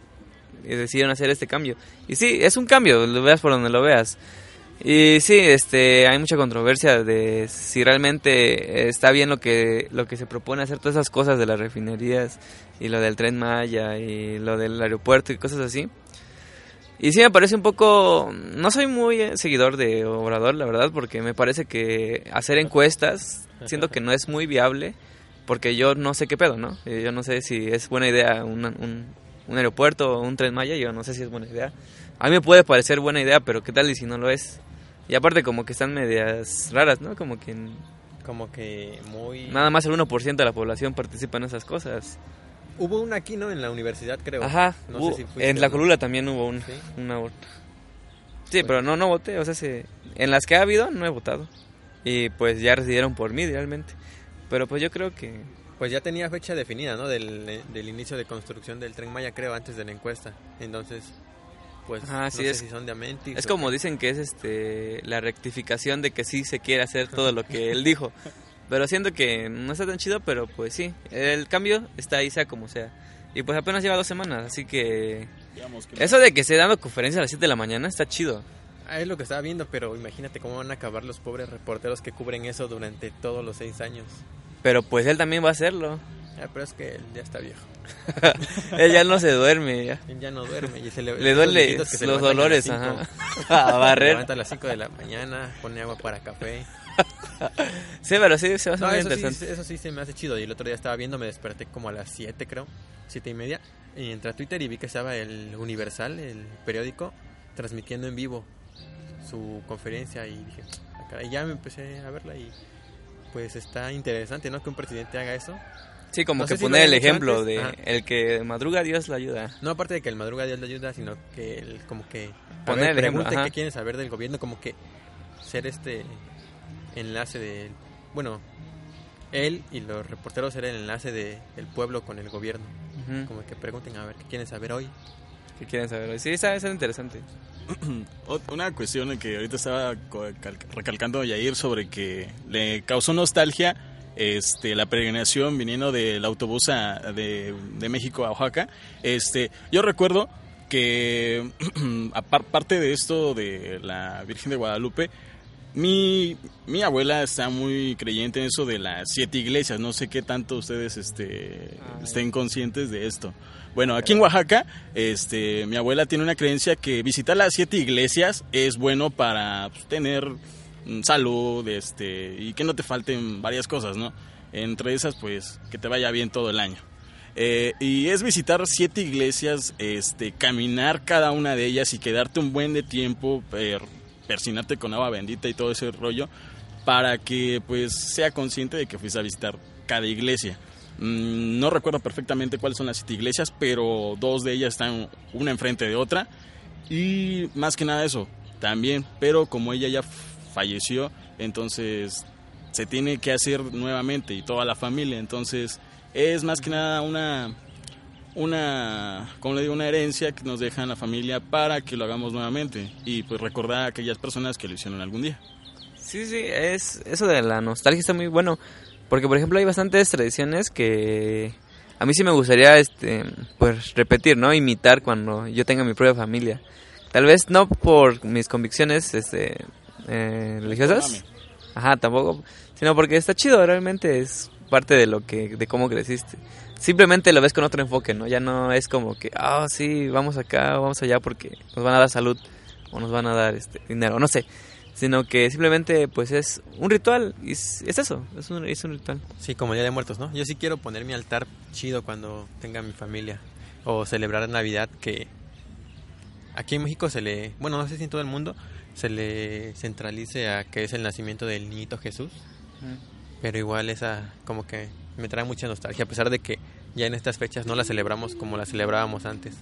eh, decidieron hacer este cambio. Y sí, es un cambio, lo veas por donde lo veas. Y sí, este, hay mucha controversia de si realmente está bien lo que lo que se propone hacer todas esas cosas de las refinerías y lo del tren Maya y lo del aeropuerto y cosas así. Y sí me parece un poco... No soy muy eh, seguidor de Obrador, la verdad, porque me parece que hacer encuestas siento que no es muy viable, porque yo no sé qué pedo, ¿no? Yo no sé si es buena idea un, un, un aeropuerto o un tren Maya, yo no sé si es buena idea. A mí me puede parecer buena idea, pero ¿qué tal y si no lo es? Y aparte como que están medias raras, ¿no? Como que Como que muy... nada más el 1% de la población participa en esas cosas. Hubo una aquí, ¿no? En la universidad, creo. Ajá, No hubo- sé si fuiste en la no. colula también hubo una, Sí. una Sí, pero no, no voté, o sea, se- en las que ha habido no he votado. Y pues ya decidieron por mí realmente. Pero pues yo creo que... Pues ya tenía fecha definida, ¿no? Del, del inicio de construcción del Tren Maya, creo, antes de la encuesta. Entonces, pues Ah, no sí, sé es- si son de Amentis. Es como qué. dicen que es este la rectificación de que sí se quiere hacer todo lo que él dijo. Pero siento que no está tan chido, pero pues sí, el cambio está ahí sea como sea. Y pues apenas lleva dos semanas, así que... Digamos que Eso de que se dando conferencias a las 7 de la mañana está chido. Ah, es lo que estaba viendo, pero imagínate cómo van a acabar los pobres reporteros que cubren eso durante todos los seis años. Pero pues él también va a hacerlo. Ah, pero es que él ya está viejo. él ya no se duerme. ya. Él ya no duerme y se le, Le duele los a dolores, ajá. A Se barrer. levanta a las 5 de la mañana, pone agua para café. Sí, pero sí, se va a hacer No, muy eso, sí, interesante. eso sí se me hace chido. Y el otro día estaba viendo, me desperté como a las 7, creo, 7 y media. Y entré a Twitter y vi que estaba el Universal, el periódico, transmitiendo en vivo su conferencia. Y dije, "Ah, caray", y ya me empecé a verla y pues está interesante, ¿no? Que un presidente haga eso. Sí, como no que sé si poner el ejemplo antes. de Ajá. el que madruga Dios la ayuda. No aparte de que el madruga Dios le ayuda, sino que él como que Poner el ejemplo, qué quieren saber del gobierno, como que ser este enlace de bueno, él y los reporteros ser el enlace de, del pueblo con el gobierno, Ujú. como que pregunten a ver qué quieren saber hoy. ¿Qué quieren saber hoy? Sí, está, está interesante. Una cuestión que ahorita estaba recalcando Yair sobre que le causó nostalgia este, la peregrinación viniendo del autobús a- de, de México a Oaxaca. Este, yo recuerdo que aparte de esto de la Virgen de Guadalupe, mi, mi abuela está muy creyente en eso de las siete iglesias. No sé qué tanto ustedes este, Ah, estén conscientes de esto. Bueno, aquí en Oaxaca, este, mi abuela tiene una creencia que visitar las siete iglesias es bueno para pues, tener mm, salud, este, y que no te falten varias cosas, ¿no? Entre esas, pues, que te vaya bien todo el año. Eh, y es visitar siete iglesias, este, caminar cada una de ellas y quedarte un buen de tiempo, per- persinarte con agua bendita y todo ese rollo, para que pues sea consciente de que fuiste a visitar cada iglesia. Mm, no recuerdo perfectamente cuáles son las siete iglesias, pero dos de ellas están una enfrente de otra. Y más que nada eso, también, pero como ella ya falleció, entonces se tiene que hacer nuevamente y toda la familia, entonces es más que nada una una, como le digo, una herencia que nos deja la familia para que lo hagamos nuevamente y pues recordar a aquellas personas que lo hicieron algún día. Sí, sí, es eso de la nostalgia está muy bueno, porque por ejemplo hay bastantes tradiciones que a mí sí me gustaría este pues repetir, ¿no? Imitar cuando yo tenga mi propia familia. Tal vez no por mis convicciones este eh, religiosas. Ajá, tampoco, sino porque está chido, realmente es parte de lo que de cómo creciste. Simplemente lo ves con otro enfoque, ¿no? Ya no es como que, ah, sí, vamos acá, vamos allá porque nos van a dar salud o nos van a dar este dinero, no sé, sino que simplemente pues es un ritual y es, es eso, es un, es un ritual. Sí, como el Día de Muertos, ¿no? Yo sí quiero poner mi altar chido cuando tenga mi familia. O celebrar Navidad, que aquí en México se le, bueno, no sé si en todo el mundo, se le centralice a que es el nacimiento del niñito Jesús. Pero igual esa como que me trae mucha nostalgia, a pesar de que ya en estas fechas no la celebramos como la celebrábamos antes.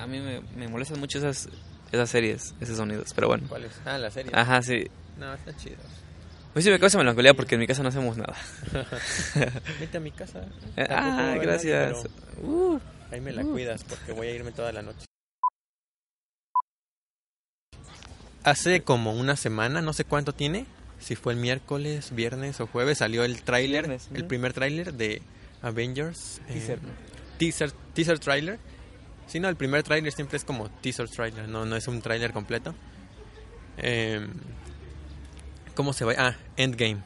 A mí me, me molestan mucho esas esas series, esos sonidos, pero bueno. ¿Cuál es? Ah, la serie. Ajá, sí. No, está chido. A mí sí me causa melancolía porque en mi casa no hacemos nada. Vete a mi casa. Eh, Ah, gracias. nadie, Uh, pero ahí me la cuidas porque voy a irme toda la noche. Hace como una semana, no sé cuánto tiene, si fue el miércoles, viernes o jueves, salió el tráiler, el primer tráiler de Avengers. eh, Teaser. teaser, teaser trailer. Sí, no, el primer tráiler siempre es como teaser trailer, no, no es un tráiler completo. Eh, ¿Cómo se va? Ah, Endgame,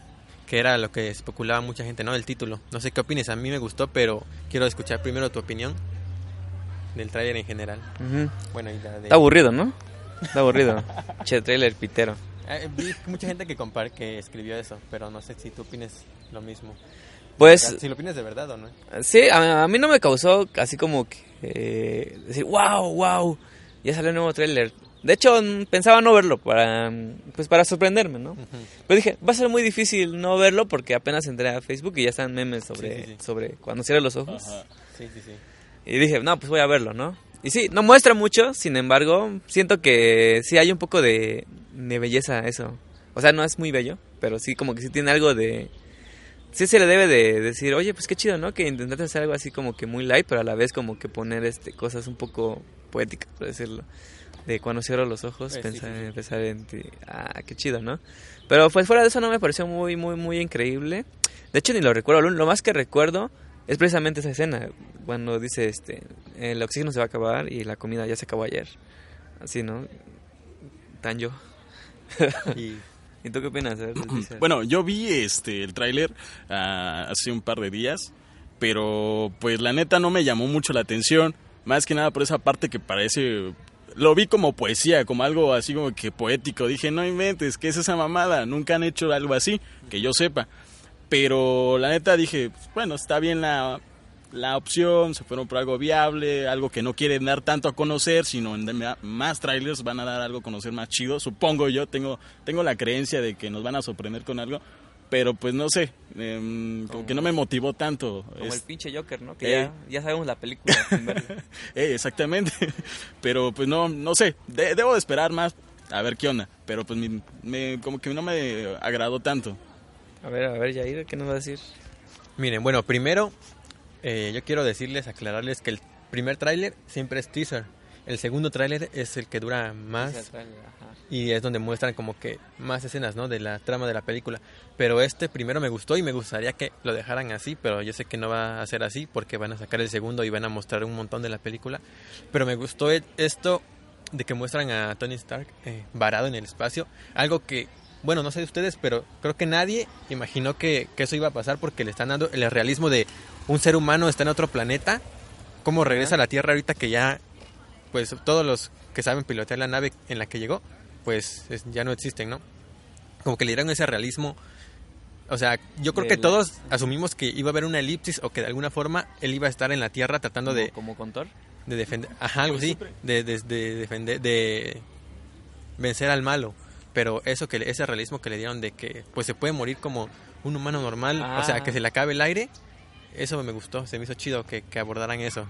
que era lo que especulaba mucha gente, ¿no? El título. No sé qué opines, a mí me gustó, pero quiero escuchar primero tu opinión del tráiler en general. ujú. Bueno, y la de... Está aburrido, ¿no? Está aburrido. che, trailer pitero. Eh, vi mucha gente que compar que escribió eso, pero no sé si tú opines lo mismo. Pues Si lo opinas de verdad o no. sí, a, a mí no me causó así como que eh, decir, wow, wow, ya salió un nuevo trailer. De hecho, pensaba no verlo para mm, pues para sorprenderme, ¿no? Pero dije, va a ser muy difícil no verlo porque apenas entré a Facebook y ya están memes sobre, Sí, sí, sí. sobre cuando cierras los ojos. Ajá. Y dije, no, pues voy a verlo, ¿no? y sí, no muestra mucho, sin embargo, siento que sí hay un poco de, de belleza eso. O sea, no es muy bello, pero sí como que sí tiene algo de... Sí se le debe de decir, oye, pues qué chido, ¿no? Que intentaste hacer algo así como que muy light, pero a la vez como que poner este cosas un poco poéticas, por decirlo. De cuando cierro los ojos, Eh, sí, pensar, sí, sí. pensar en ti. Ah, qué chido, ¿no? Pero pues fuera de eso no me pareció muy, muy, muy increíble. De hecho, ni lo recuerdo. Lo más que recuerdo es precisamente esa escena. Cuando dice, este, el oxígeno se va a acabar y la comida ya se acabó ayer. Así, ¿no? Tan yo. Y ¿Y tú qué opinas? Ver, Bueno, yo vi este el tráiler ah, hace un par de días, pero pues la neta no me llamó mucho la atención, más que nada por esa parte que parece lo vi como poesía, como algo así como que poético. Dije, no inventes, ¿qué es esa mamada? Nunca han hecho algo así, que yo sepa. Pero la neta dije, bueno, está bien la, la opción, se fueron por algo viable, algo que no quieren dar tanto a conocer, sino en más trailers van a dar algo a conocer más chido. Supongo yo, tengo, tengo la creencia de que nos van a sorprender con algo, pero pues no sé, em, como que no me motivó tanto. Como Es- el pinche Joker, ¿no? Que Eh. ya, ya sabemos la película. Eh, exactamente, pero pues no, no sé, de- debo de esperar más a ver qué onda, pero pues mi- me, como que no me agradó tanto. a ver, a ver, Jair, ¿qué nos va a decir? Miren, bueno, primero eh, yo quiero decirles, aclararles que el primer tráiler siempre es teaser. El segundo tráiler es el que dura más Ajá. y es donde muestran como que más escenas, ¿no? De la trama de la película. Pero este primero me gustó y me gustaría que lo dejaran así, pero yo sé que no va a ser así porque van a sacar el segundo y van a mostrar un montón de la película. Pero me gustó e- esto de que muestran a Tony Stark eh, varado en el espacio, algo que bueno, no sé de ustedes, pero creo que nadie imaginó que, que eso iba a pasar porque le están dando el realismo de un ser humano está en otro planeta, cómo regresa a la Tierra ahorita que ya, pues todos los que saben pilotear la nave en la que llegó, pues es- ya no existen, ¿no? Como que le dieron ese realismo. O sea, yo creo que la- todos asumimos que iba a haber una elipsis o que de alguna forma él iba a estar en la Tierra tratando de, Como, como con Thor. de defender, ajá, algo Pues así, de, de, de defender, de vencer al malo. Pero eso que ese realismo que le dieron de que pues se puede morir como un humano normal, o sea, Ah. que se le acabe el aire, eso me gustó, se me hizo chido que, que abordaran eso.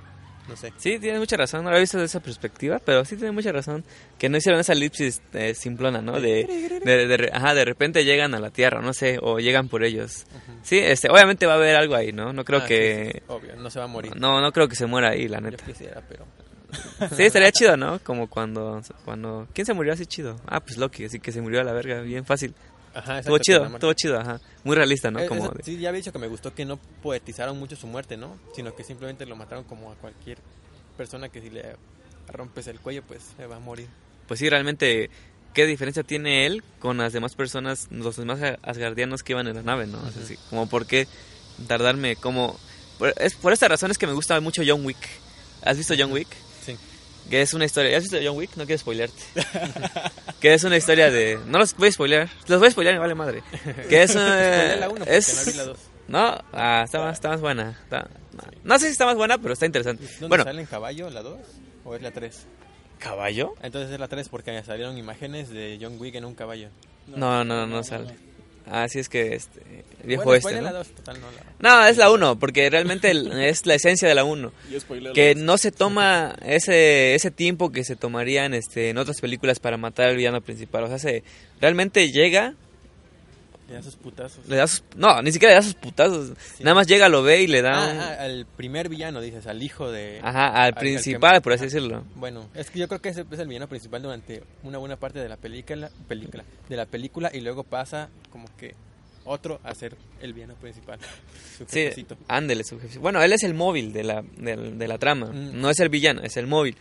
No sé. Sí, tienes mucha razón, no lo he visto desde esa perspectiva, pero sí tienes mucha razón. Que no hicieron esa elipsis eh, simplona, ¿no? De, de, de re- ajá, de repente llegan a la Tierra, no sé, o llegan por ellos. Sí, este, obviamente va a haber algo ahí, ¿no? No creo Ah, que... sí, obvio, no se va a morir. No, no creo que se muera ahí, la Yo neta. quisiera, pero Sí, estaría chido, ¿no? Como cuando, cuando... ¿Quién se murió así chido? Ah, pues Loki, así que se murió a la verga, bien fácil. Ajá, Estuvo chido, estuvo chido, ajá. Muy realista, ¿no? Eh, Como Sí, ya había dicho que me gustó que no poetizaron mucho su muerte, ¿no? Sino que simplemente lo mataron como a cualquier persona que si le rompes el cuello, pues se va a morir. Pues sí, realmente, ¿qué diferencia tiene él con las demás personas, los demás asgardianos que iban en la nave, no? Como por qué tardarme, como... Por, es, por esta razón es que me gusta mucho John Wick. ¿Has visto John Wick? Que es una historia... ¿Has visto John Wick? No quiero spoilearte. que es una historia de... No los voy a spoilear. Los voy a spoilear, me vale madre. Que es... Eh, la uno, es no vi la dos. No, ah, está, más, está más buena. Está- no, no sé si está más buena, pero está interesante. ¿Dónde Bueno, sale en caballo la 2 o es la 3? ¿caballo? Entonces es la 3 porque salieron imágenes de John Wick en un caballo. No, no, no, sale. Ah, sí, es que este, el viejo bueno, este, ¿no? la 2, total, no la... No, es la 1, porque realmente el- es la esencia de la 1. Yo spoileo Que no se toma ese ese tiempo que se tomaría en, este, en otras películas para matar al villano principal. O sea, se, realmente llega, Le da sus putazos. le da sus... No, ni siquiera le da sus putazos. Sí. Nada más llega, lo ve y le da... un- Ah, ah, al primer villano, dices, al hijo de... Ajá, al principal, por así decirlo. Bueno, es que yo creo que ese es el villano principal durante una buena parte de la película, película de la película y luego pasa como que otro a ser el villano principal. Su Sí, ándele, su jefe. Bueno, él es el móvil de la, de, la trama. Mm. No es el villano, es el móvil.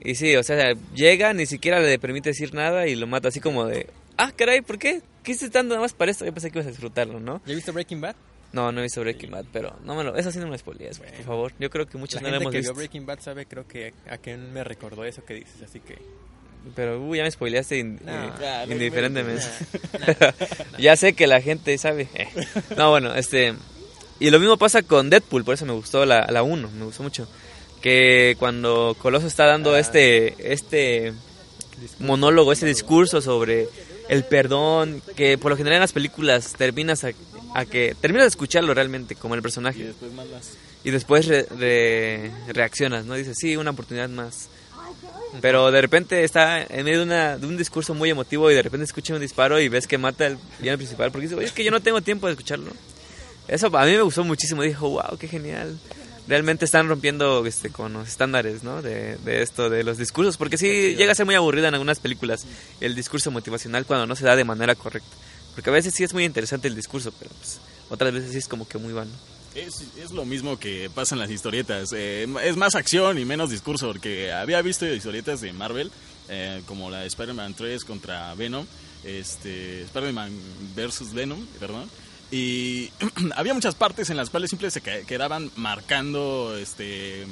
Y sí, o sea, llega, ni siquiera le permite decir nada y lo mata así como de... Ah, caray, ¿por qué? ¿Qué hiciste tanto nada más para esto? Yo pensé que ibas a disfrutarlo, ¿no? ¿Ya viste Breaking Bad? No, no he visto Breaking Bad, pero no me lo... Eso sí no me lo spoilees, por favor. Yo creo que muchos La no lo hemos que visto. vio Breaking Bad sabe creo que a qué me recordó eso que dices, así que... Pero uh, ya me spoileaste in- No. eh, Ya, no, indiferentemente. Ya sé que la gente sabe. Eh. No, bueno, este... Y lo mismo pasa con Deadpool, por eso me gustó la, la 1, me gustó mucho. Que cuando Coloso está dando Ah. este, este monólogo, ese discurso sobre el perdón, que por lo general en las películas terminas a, a que terminas de escucharlo realmente como el Y personaje. después mandas. y después re- re- reaccionas, ¿no? Dices, sí, una oportunidad más. Pero de repente está en medio de, una, de un discurso muy emotivo y de repente escucha un disparo y ves que mata al villano principal porque dice, oye, es que yo no tengo tiempo de escucharlo. Eso a mí me gustó muchísimo, dijo, wow, qué genial. Realmente están rompiendo este, con los estándares, ¿no? De, de esto, de los discursos, porque sí llega a ser muy aburrido en algunas películas el discurso motivacional cuando no se da de manera correcta. Porque a veces sí es muy interesante el discurso, pero pues, otras veces sí es como que muy vano. Es, es lo mismo que pasa en las historietas. eh, es más acción y menos discurso, porque había visto historietas de Marvel, eh, como la de Spider-Man 3 contra Venom, este, Spider-Man versus Venom, perdón. Y había muchas partes en las cuales siempre se que- quedaban marcando este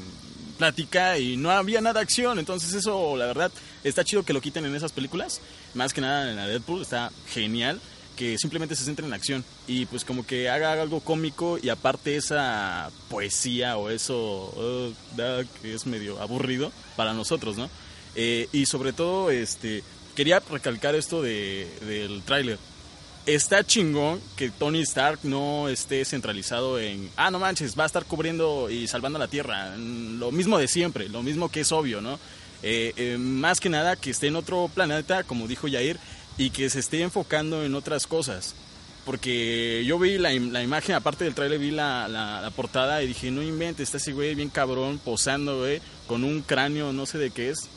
plática y no había nada de acción. Entonces eso, la verdad, está chido que lo quiten en esas películas. Más que nada en la Deadpool, está genial que simplemente se centre en la acción y pues como que haga algo cómico y aparte esa poesía o eso da, que es medio aburrido para nosotros, ¿no? Eh, y sobre todo, este, quería recalcar esto de, del tráiler. Está chingón que Tony Stark no esté centralizado en, ah, no manches, va a estar cubriendo y salvando la Tierra. Mm, Lo mismo de siempre, lo mismo que es obvio, ¿no? Eh, eh, más que nada que esté en otro planeta, como dijo Yair, y que se esté enfocando en otras cosas. Porque yo vi la, la imagen, aparte del trailer, vi la, la- la portada y dije, no inventes, está ese güey bien cabrón, posando, güey, con un cráneo, no sé de qué es.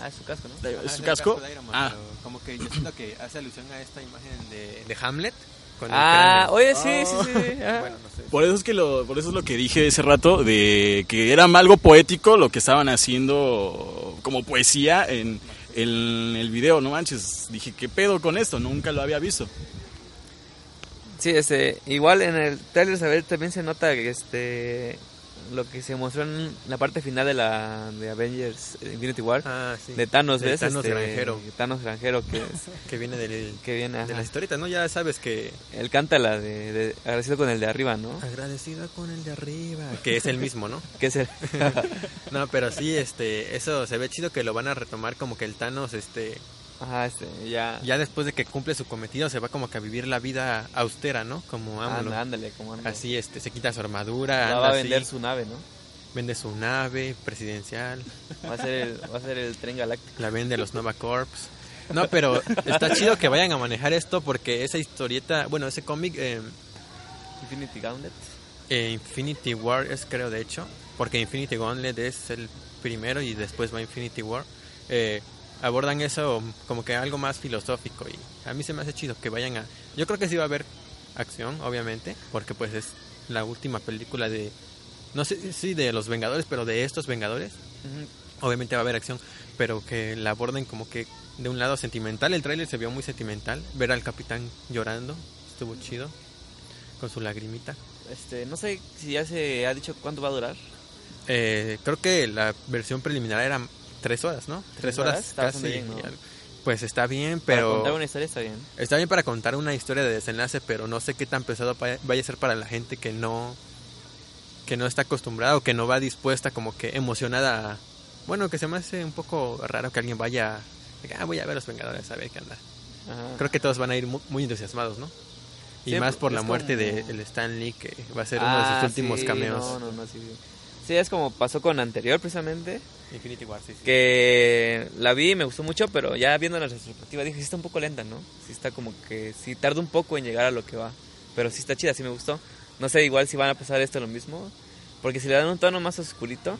Ah, es su casco, ¿no? ¿Es Ah, su casco? de Iron Man, Ah, pero como que yo siento que hace alusión a esta imagen de, de Hamlet. Con Ah, oye, sí, sí, sí. ah. Bueno, no sé. Por eso es que lo, por eso es lo que dije ese rato de que era algo poético lo que estaban haciendo como poesía en, en el video, no manches. Dije, ¿qué pedo con esto? Nunca lo había visto. Sí, este, igual en el trailer Isabel también se nota que este lo que se mostró en la parte final de la de Avengers Infinity War Ah, sí. de Thanos, De ¿ves? Thanos Este, granjero. Thanos granjero que es, Que viene del, que viene, de las historietas, ¿no? Ya sabes que... Él canta la de, de agradecido con el de arriba, ¿no? Agradecido con el de arriba. Que es el mismo, ¿no? Que es el No, pero sí, este, eso se ve chido que lo van a retomar como que el Thanos, este, Ajá, este, ya ya después de que cumple su cometido se va como que a vivir la vida austera, ¿no? Como AMLO. anda, ándale, como anda. Así, este, se quita su armadura, anda va a así, vender su nave, ¿no? vende su nave presidencial, Va a ser el, va a ser el tren galáctico. la vende los Nova Corps. No, pero está chido que vayan a manejar esto porque esa historieta, bueno, ese cómic, eh, Infinity Gauntlet. eh, Infinity War es creo de hecho, porque Infinity Gauntlet es el primero y después va Infinity War. eh, abordan eso como que algo más filosófico y a mí se me hace chido que vayan a... Yo creo que sí va a haber acción, obviamente, porque pues es la última película de... No sé si de los Vengadores, pero de estos Vengadores. Obviamente va a haber acción, pero que la aborden como que de un lado sentimental. El tráiler se vio muy sentimental. Ver al capitán llorando estuvo chido. Con su lagrimita. Este, no sé si ya se ha dicho cuánto va a durar. Eh, creo que la versión preliminar era tres horas, ¿no? Tres ¿Tres horas, horas? Casi. bien, ¿no? Pues está bien, Para pero... contar una historia está bien. Está bien para contar una historia de desenlace, pero no sé qué tan pesado vaya a ser para la gente que no que no está acostumbrada o que no va dispuesta como que emocionada. a- Bueno, que se me hace un poco raro que alguien vaya, ah, voy a ver a los Vengadores a ver qué anda. Ajá. Creo que todos van a ir mu- muy, entusiasmados, ¿no? Y Sí, más por la muerte como- de el Stan Lee, que va a ser uno de Ah, sus últimos sí, cameos. No, no, no, sí, sí. Sí, es como pasó con anterior precisamente, Infinity War, sí, sí. que la vi y me gustó mucho, pero ya viendo la retrospectiva dije, sí está un poco lenta, ¿no? Sí está como que, sí tarda un poco en llegar a lo que va, pero sí está chida, sí me gustó. No sé igual si van a pasar esto lo mismo, porque si le dan un tono más oscurito,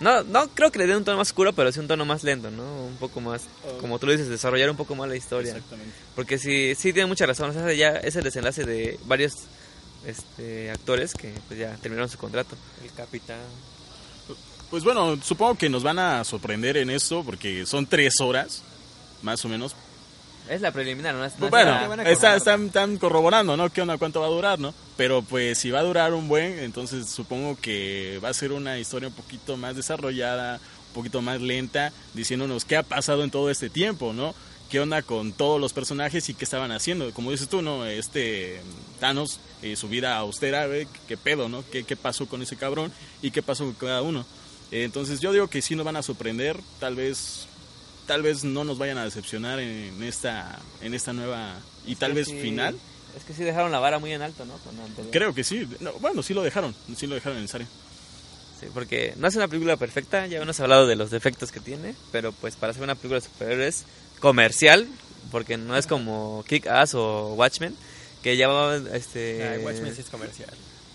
no, no creo que le den un tono más oscuro, pero sí un tono más lento, ¿no? Un poco más, como tú lo dices, desarrollar un poco más la historia. Exactamente. Porque sí, sí tiene mucha razón. O sea, ya es el desenlace de varios este, actores que pues ya terminaron su contrato. El capitán. Pues bueno, supongo que nos van a sorprender en esto porque son tres horas, más o menos. Es la preliminar, ¿no? Es, no Pues es bueno, está- están, están corroborando, ¿no? ¿Qué onda? ¿Cuánto va a durar, no? Pero pues si va a durar un buen, entonces supongo que va a ser una historia un poquito más desarrollada, un poquito más lenta, diciéndonos qué ha pasado en todo este tiempo, ¿no? ¿Qué onda con todos los personajes y qué estaban haciendo? Como dices tú, ¿no? Este Thanos, eh, su vida austera, güey, ¿qué pedo, no? ¿Qué, ¿Qué pasó con ese cabrón y qué pasó con cada uno? Eh, entonces yo digo que sí nos van a sorprender, tal vez tal vez no nos vayan a decepcionar en esta en esta nueva y tal que vez sí. final Es que sí dejaron la vara muy en alto, ¿no? Con. Creo que sí. No, bueno, sí lo dejaron. Sí lo dejaron necesario. Sí, porque no es una película perfecta, ya hemos hablado de los defectos que tiene, pero pues para hacer una película de superhéroes comercial, porque no es como Kick-Ass o Watchmen, que ya va, este... Ay, Watchmen sí es comercial.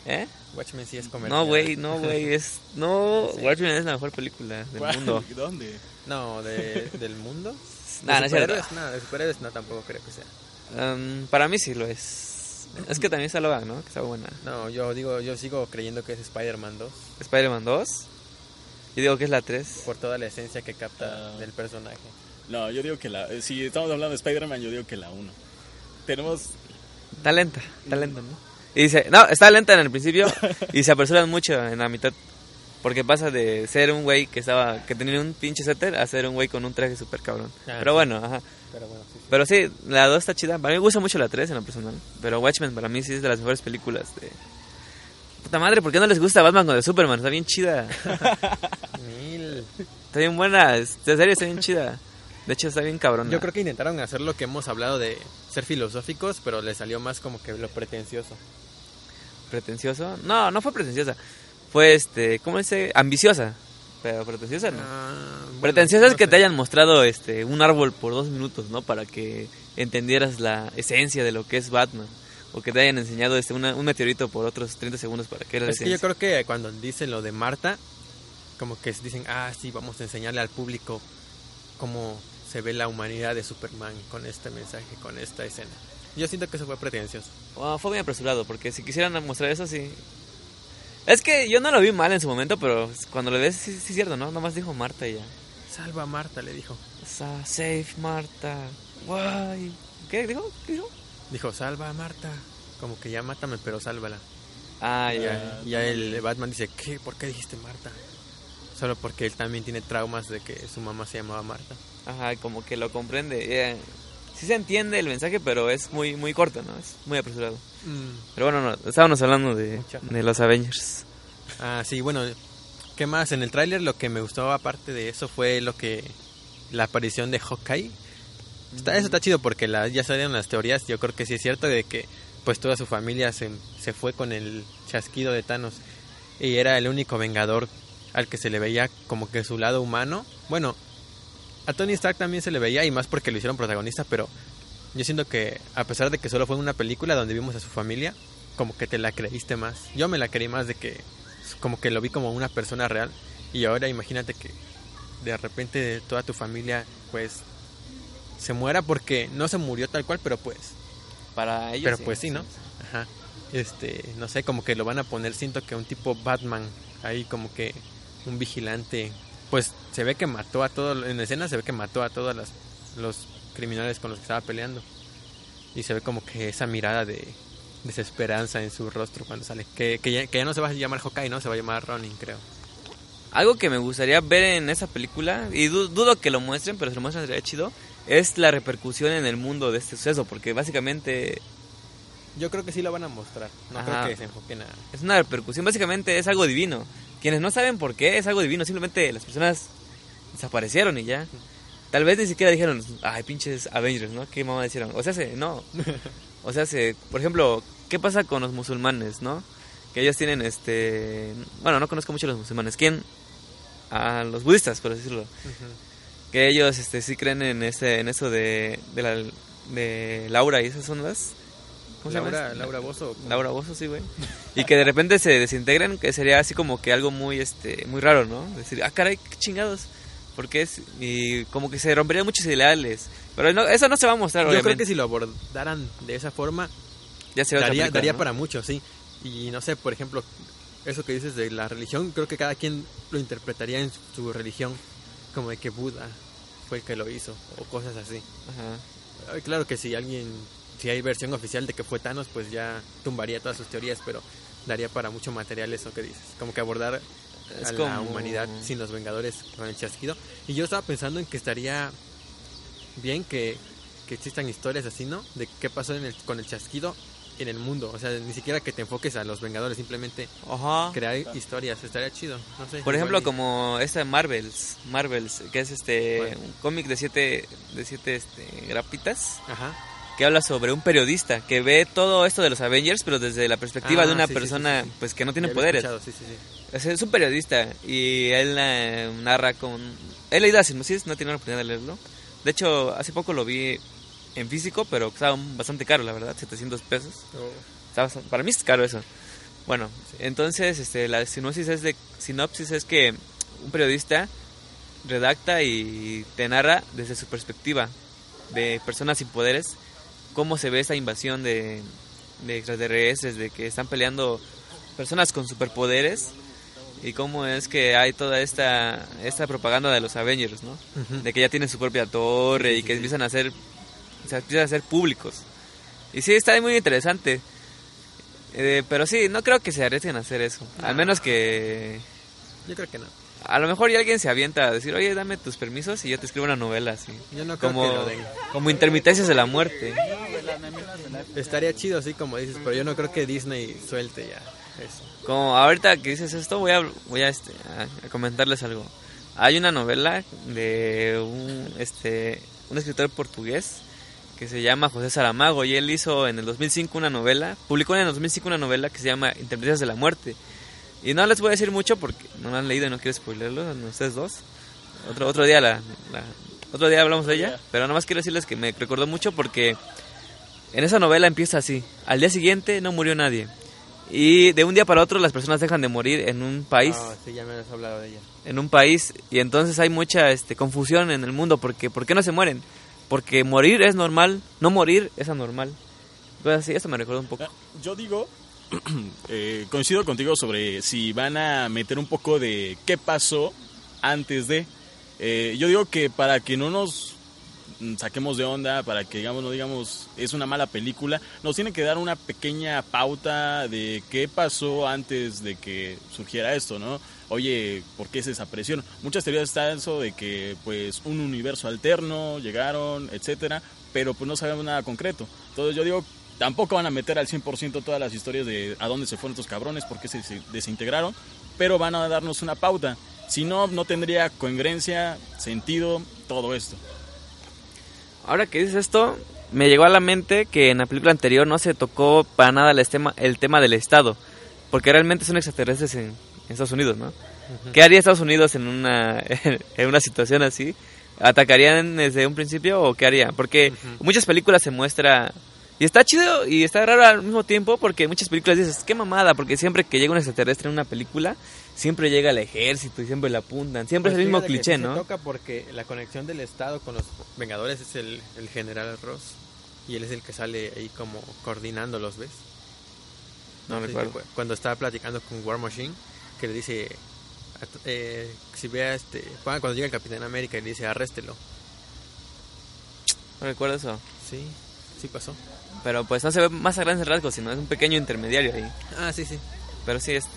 ¿Eh? Watchmen sí es comercial. No, güey, no, güey, es... No, Watchmen es la mejor película del ¿Cuál? mundo. ¿Dónde? No, de, del mundo. Nah, de no superhéroes, no, de superhéroes no tampoco creo que sea. Um, para mí sí lo es. Es que también está Logan, ¿no? Que está buena. No, yo digo, yo sigo creyendo que es Spider-Man 2 Spider-Man 2. Yo digo que es la 3. por toda la esencia que capta Ah. del personaje. No, yo digo que la... eh, Si estamos hablando de Spider-Man, yo digo que la 1. Tenemos... Está lenta, está lenta, ¿no? Y dice, no, está lenta en el principio y se apresuran mucho en la mitad. Porque pasa de ser un güey que estaba que tenía un pinche setter a ser un güey con un traje súper cabrón. Ah, pero sí. bueno, ajá. Pero bueno, sí, sí. Pero sí, la 2 está chida. Para mí me gusta mucho la 3 en lo personal. Pero Watchmen para mí sí es de las mejores películas de... Puta madre, ¿por qué no les gusta Batman con de Superman? Está bien chida. Mil. Está bien buena. es- De serio está bien chida. De hecho está bien cabrón. Yo creo que intentaron hacer lo que hemos hablado de ser filosóficos, pero le salió más como que lo pretencioso. ¿Pretencioso? No, no fue pretenciosa. Fue, este, ¿cómo dice? Ambiciosa. Pero pretenciosa no. Ah, bueno, Pretenciosa es que sé. te hayan mostrado este un árbol por dos minutos, ¿no? Para que entendieras la esencia de lo que es Batman. O que te hayan enseñado este una- un meteorito por otros 30 segundos para que era la Es que yo creo que cuando dicen lo de Marta, como que dicen, ah, sí, vamos a enseñarle al público cómo se ve la humanidad de Superman con este mensaje, con esta escena. Yo siento que eso fue pretencioso. Fue muy apresurado, porque si quisieran mostrar eso, sí. Es que yo no lo vi mal en su momento, pero cuando lo ves, sí, sí es cierto, ¿no? Nomás dijo Marta y ya. Salva a Marta, le dijo. Sa- Safe Marta. Guay. ¿Qué dijo? ¿Qué dijo? Dijo, salva a Marta. Como que ya mátame, pero sálvala. Ah, ya, y ya el Batman dice, ¿qué? ¿Por qué dijiste Marta? Solo porque él también tiene traumas de que su mamá se llamaba Marta. Ajá, como que lo comprende. eh, sí se entiende el mensaje, pero es muy muy corto, ¿no? Es muy apresurado. Pero bueno, no, estábamos hablando de, de los Avengers. Ah, sí, bueno, ¿qué más? En el tráiler lo que me gustó aparte de eso fue lo que... La aparición de Hawkeye. Está, eso está chido porque la, ya salieron las teorías, yo creo que sí es cierto de que pues toda su familia se, se fue con el chasquido de Thanos y era el único vengador al que se le veía como que su lado humano. Bueno, a Tony Stark también se le veía y más porque lo hicieron protagonista, pero yo siento que a pesar de que solo fue una película donde vimos a su familia, como que te la creíste más. Yo me la creí más de que como que lo vi como una persona real y ahora imagínate que de repente toda tu familia pues se muera porque no se murió tal cual, pero pues Para ellos. pero pues sí, ¿no? Ajá. Este, no sé, como que lo van a poner, siento que un tipo Batman, ahí como que un vigilante, pues se ve que mató a todos, en la escena se ve que mató a todos los, criminales con los que estaba peleando. Y se ve como que esa mirada de desesperanza en su rostro cuando sale. Que, que, ya, que ya no se va a llamar Hawkeye, ¿no? Se va a llamar Ronin, creo. Algo que me gustaría ver en esa película, y du- dudo que lo muestren, pero si lo muestran sería chido, es la repercusión en el mundo de este suceso, porque básicamente Yo creo que sí lo van a mostrar. No Ajá. creo que se enfoquen a... es una repercusión, básicamente es algo divino. Quienes no saben por qué es algo divino, simplemente las personas desaparecieron y ya. Tal vez ni siquiera dijeron, ay, pinches Avengers, ¿no? ¿Qué mamá dijeron? O sea, se, no. O sea, se, por ejemplo, ¿qué pasa con los musulmanes, no? Que ellos tienen este. Bueno, no conozco mucho a los musulmanes. ¿Quién? A los budistas, por decirlo. Que ellos este, sí creen en, este, en eso de, de, la, de Laura y esas ondas. ¿Cómo se llama? Laura, Laura Bozo. Laura Bozo, sí, güey. Y que de repente se desintegren, que sería así como que algo muy, este, muy raro, ¿no? Decir, ah, caray, qué chingados. Porque es, y como que se romperían muchos ideales. Pero no, eso no se va a mostrar, Yo creo que si lo abordaran de esa forma, ya se va a daría, película, daría ¿no? para mucho, sí. Y no sé, por ejemplo, eso que dices de la religión, creo que cada quien lo interpretaría en su religión, como de que Buda fue el que lo hizo, o cosas así. Ajá. Claro que si alguien, si hay versión oficial de que fue Thanos, pues ya tumbaría todas sus teorías, pero daría para mucho material eso que dices, como que abordar Es a la humanidad sin los Vengadores con el chasquido. Y yo estaba pensando en que estaría bien que, que existan historias así, ¿no? De qué pasó en el, con el chasquido en el mundo. O sea, ni siquiera que te enfoques a los Vengadores, simplemente Ajá. crear historias. Estaría chido, no sé. Por ejemplo, y- como esta de Marvels, Marvels, que es este un cómic de siete, de siete este, grapitas, Ajá. Que habla sobre un periodista que ve todo esto de los Avengers, pero desde la perspectiva Ah, de una sí, sí, persona sí, sí. pues que no tiene poderes. es un periodista y él eh, narra con... He leído a Sinopsis, no tiene la oportunidad de leerlo. De hecho, hace poco lo vi en físico, pero estaba bastante caro, la verdad, 700 pesos. Está bast- para mí es caro eso. Bueno, entonces este, la sinopsis es, de, sinopsis es que un periodista redacta y te narra desde su perspectiva de personas sin poderes cómo se ve esta invasión de, de extraterrestres, de que están peleando personas con superpoderes y cómo es que hay toda esta, esta propaganda de los Avengers, ¿no? De que ya tienen su propia torre Sí, y que sí. empiezan a ser se empiezan a ser públicos y sí está muy interesante Eh, pero sí no creo que se arriesguen a hacer eso al menos que Yo creo que no. A lo mejor ya alguien se avienta a decir oye dame tus permisos y yo te escribo una novela así Yo no creo como que lo den. como intermitencias de la muerte Estaría chido así como dices, pero yo no creo que Disney suelte ya eso. como ahorita que dices esto voy a voy a, este, a- a comentarles algo hay una novela de un este un escritor portugués que se llama José Saramago y él hizo en el 2005 una novela, publicó en el 2005 una novela que se llama Interpretaciones de la muerte. Y no les voy a decir mucho porque no la han leído y no quiero spoilerlo, ustedes dos. Otro otro día la, la- otro día hablamos de ella, pero nada más quiero decirles que me recordó mucho porque en esa novela empieza así, al día siguiente no murió nadie. Y de un día para otro las personas dejan de morir en un país Ah, sí, ya me has hablado de ella. en un país y entonces hay mucha este, confusión en el mundo porque ¿por qué no se mueren? Porque morir es normal, no morir es anormal. Pues sí, esto me recuerda un poco. Ah, Yo digo, eh, coincido contigo sobre si van a meter un poco de qué pasó antes de. Eh, yo digo que para que no nos saquemos de onda, para que digamos no digamos es una mala película, nos tiene que dar una pequeña pauta de qué pasó antes de que surgiera esto, ¿no? Oye, ¿por qué se desaparecieron? Muchas teorías están eso de que pues un universo alterno llegaron, etcétera, pero pues no sabemos nada concreto. Entonces yo digo, tampoco van a meter al 100% todas las historias de a dónde se fueron estos cabrones, por qué se desintegraron, pero van a darnos una pauta. Si no, no tendría coherencia, sentido, todo esto. Ahora que dices esto, me llegó a la mente que en la película anterior no se tocó para nada el tema, el tema del Estado, porque realmente son extraterrestres en, en Estados Unidos, ¿no? ¿Qué haría Estados Unidos en una, en una situación así? ¿Atacarían desde un principio o qué harían? Porque en muchas películas se muestra... Y está chido y está raro al mismo tiempo porque muchas películas dices, qué mamada, porque siempre que llega un extraterrestre en una película, siempre llega el ejército y siempre la apuntan. Siempre Pues es el mismo fíjate que cliché, sí ¿no? Se toca porque la conexión del Estado con los Vengadores es el, el General Ross. Y él es el que sale ahí como coordinando los ves. No Sí, recuerdo. Cuando estaba platicando con War Machine, que le dice, eh, si vea este, cuando cuando llega el Capitán América y le dice, arréstelo. No recuerdo eso. Sí, sí pasó. Pero pues no se ve más a grandes rasgos, sino es un pequeño intermediario ahí. Ah, sí, sí. Pero sí, este,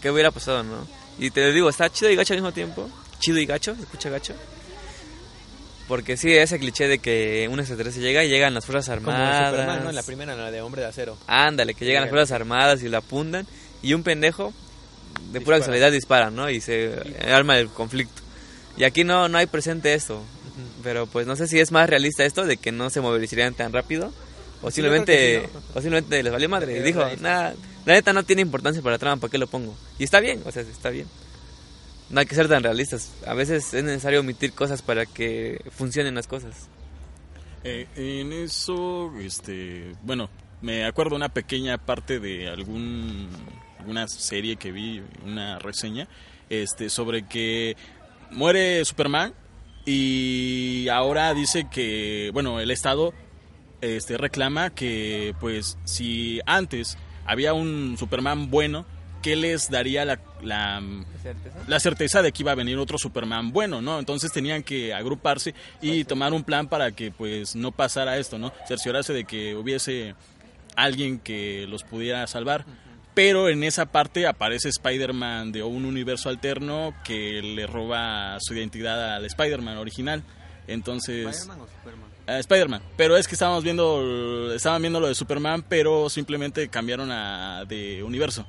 ¿qué hubiera pasado, no? Y te digo, está chido y gacho al mismo tiempo. Chido y gacho, ¿se escucha gacho? Porque sí, ese cliché de que un extraterrestre llega y llegan las fuerzas Como armadas. Superman, ¿no? En la primera, en la de Hombre de Acero. Ándale, que llegan las fuerzas armadas y la apuntan. Y un pendejo, de pura Dispara. casualidad, dispara, ¿no? Y se arma el conflicto. Y aquí no, no hay presente esto. Pero pues no sé si es más realista esto de que no se movilizarían tan rápido. O Sí, yo creo simplemente, que sí, o simplemente les valió madre. Y dijo, nada, la neta no tiene importancia para la trama, ¿para qué lo pongo? Y está bien, o sea, está bien. No hay que ser tan realistas. A veces es necesario omitir cosas para que funcionen las cosas. Eh, en eso, este, bueno, me acuerdo una pequeña parte de algún una serie que vi, una reseña, este, sobre que muere Superman y ahora dice que, bueno, el Estado este, reclama que, pues, si antes había un Superman bueno, ¿qué les daría la, la, la certeza de que iba a venir otro Superman bueno, ¿no? Entonces tenían que agruparse y tomar un plan para que pues no pasara esto, ¿no? Cerciorarse de que hubiese alguien que los pudiera salvar. Pero en esa parte aparece Spider-Man de un universo alterno que le roba su identidad al Spider-Man original. Entonces... ¿Spider-Man o Superman? Ah, Spider-Man, pero es que estábamos viendo, estaban viendo lo de Superman, pero simplemente cambiaron a, de universo.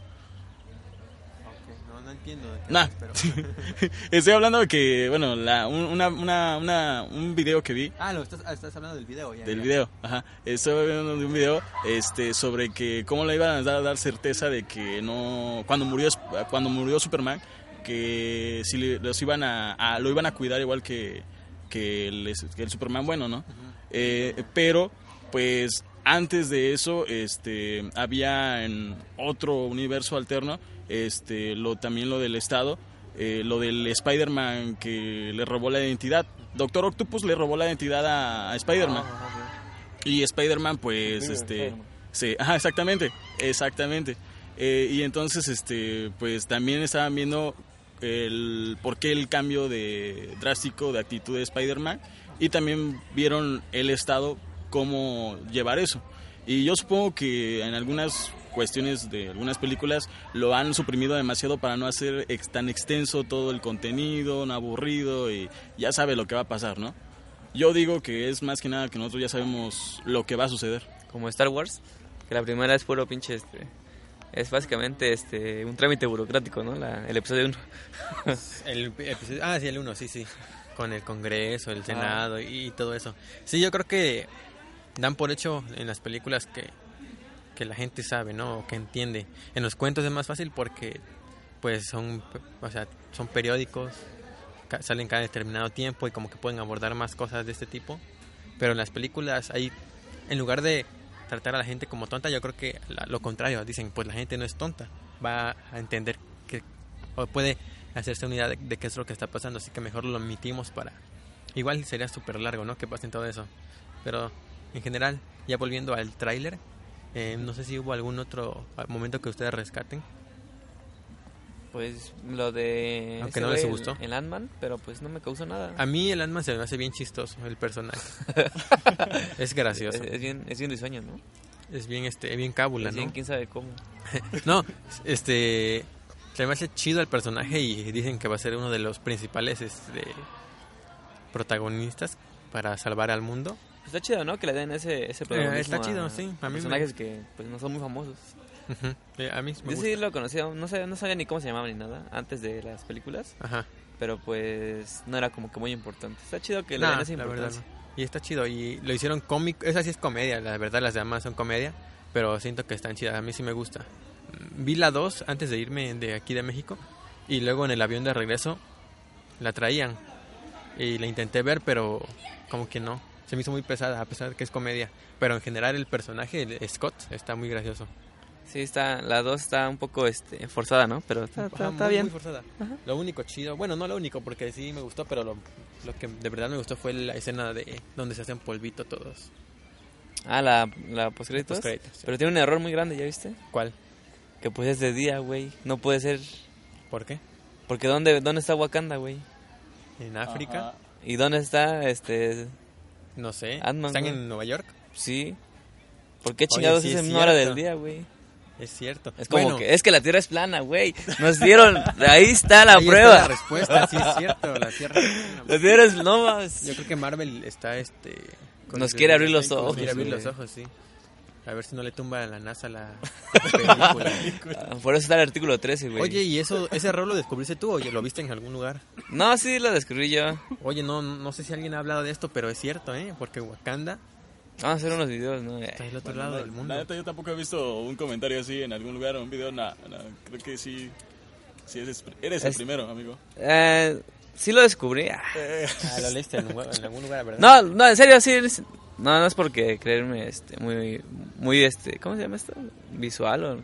No, no entiendo Nah. pero- Estoy hablando de que, bueno, la, un, una, una, una- un video que vi Ah, lo estás, ah, estás hablando del video. Ya, del ya. video, ajá. Estoy viendo de un video este, sobre que cómo le iban a dar, dar certeza de que no. Cuando murió, cuando murió Superman, que si los iban a, a- lo iban a cuidar igual que, que, el, que el Superman bueno, ¿no? Eh, pero, pues antes de eso, este, había en otro universo alterno, este, lo, también lo del Estado, eh, lo del Spider-Man que le robó la identidad. Doctor Octopus le robó la identidad a, a Spider-Man. Y Spider-Man, pues, este... Sí, ajá, exactamente, exactamente. Eh, y entonces, este, pues también estaban viendo el por qué el cambio de drástico de actitud de Spider-Man y también vieron el estado cómo llevar eso. Y yo supongo que en algunas cuestiones de algunas películas lo han suprimido demasiado para no hacer ex- tan extenso todo el contenido, no aburrido y ya sabe lo que va a pasar, ¿no? Yo digo que es más que nada que nosotros ya sabemos lo que va a suceder. Como Star Wars, que la primera es puro pinche este. Es básicamente este un trámite burocrático, ¿no? La, el episodio 1. El episodio- ah, sí, el 1, sí, sí. Con el Congreso, Ah. el Senado y todo eso. Sí, yo creo que dan por hecho en las películas que, que la gente sabe, ¿no? O que entiende. En los cuentos es más fácil porque, pues, son, o sea, son periódicos, ca- salen cada determinado tiempo y como que pueden abordar más cosas de este tipo. Pero en las películas hay, en lugar de tratar a la gente como tonta, yo creo que la- lo contrario, dicen, pues la gente no es tonta, va a entender que o puede hacerse una idea de, de qué es lo que está pasando, así que mejor lo omitimos para... Igual sería súper largo, ¿no? Que pasen todo eso. Pero en general, ya volviendo al tráiler, eh, no sé si hubo algún otro momento que ustedes rescaten. Pues lo de. Aunque no les gustó. El, el Ant-Man, pero pues no me causó nada. A mí el Ant-Man se me hace bien chistoso, el personaje. es gracioso. Es, es bien, es bien risueño, ¿no? Es bien, este, bien cábula, Es ¿no? bien, quién sabe cómo. No, este... Se me hace chido el personaje y dicen que va a ser uno de los principales este, protagonistas para salvar al mundo. Está chido, ¿no? Que le den ese, ese protagonismo Eh, está chido, a- sí, a me- personajes que pues no son muy famosos. A mí me Yo gusta. sí lo conocía, no sabía, no sabía ni cómo se llamaba ni nada antes de las películas, Ajá. pero pues no era como que muy importante. Está chido que le den esa la verdad no. Y está chido. Y lo hicieron cómico. Esa sí es comedia, la verdad, las demás son comedia. Pero siento que están chidas. A mí sí me gusta. Mm, Vi la 2 antes de irme de aquí de México. Y luego en el avión de regreso la traían. Y la intenté ver, pero como que no. Se me hizo muy pesada, a pesar de que es comedia. Pero en general el personaje, el Scott, está muy gracioso. Sí, está, la 2 está un poco este, forzada, ¿no? Pero está, está, Ajá, está muy, bien. muy forzada. Lo único chido, bueno, no lo único, porque sí me gustó, pero lo, lo que de verdad me gustó fue la escena de donde se hacen polvito todos. Ah, la, la postcréditos. Postcréditos, sí. Pero tiene un error muy grande, ¿ya viste? ¿Cuál? Que pues es de día, güey. No puede ser. ¿Por qué? Porque ¿dónde, dónde está Wakanda, güey? En África, Ajá. ¿Y dónde está este no sé. ¿Están en Nueva York? Sí. ¿Por qué Oye, chingados sí es en una hora del día, güey? Es cierto. Es como Bueno, que es que la Tierra es plana, güey. Nos dieron, ahí está la ahí está prueba. la respuesta, sí es cierto. La Tierra. La Tierra es no más. Yo creo que Marvel está este. Nos quiere abrir los Nos ojos, quiere abrir los ojos, sí. A ver si no le tumba a la NASA la película. Ah, Por eso está el artículo 13, güey. Oye, ¿y eso, ese error lo descubriste tú o lo viste en algún lugar? No, sí lo descubrí yo. Oye, no, no sé si alguien ha hablado de esto, pero es cierto, ¿eh? Porque Wakanda Vamos a hacer unos videos, ¿no? está del otro Bueno, lado no, del mundo. La neta, yo tampoco he visto un comentario así en algún lugar o un video. Nada, creo que sí. sí eres, eres el Es- primero, amigo. Eh, sí lo descubrí. Ah. Ah, lo leíste en, en algún lugar, ¿verdad? No, no, en serio, sí. es- No, no es porque creerme este, muy, muy, este, ¿cómo se llama esto? Visual o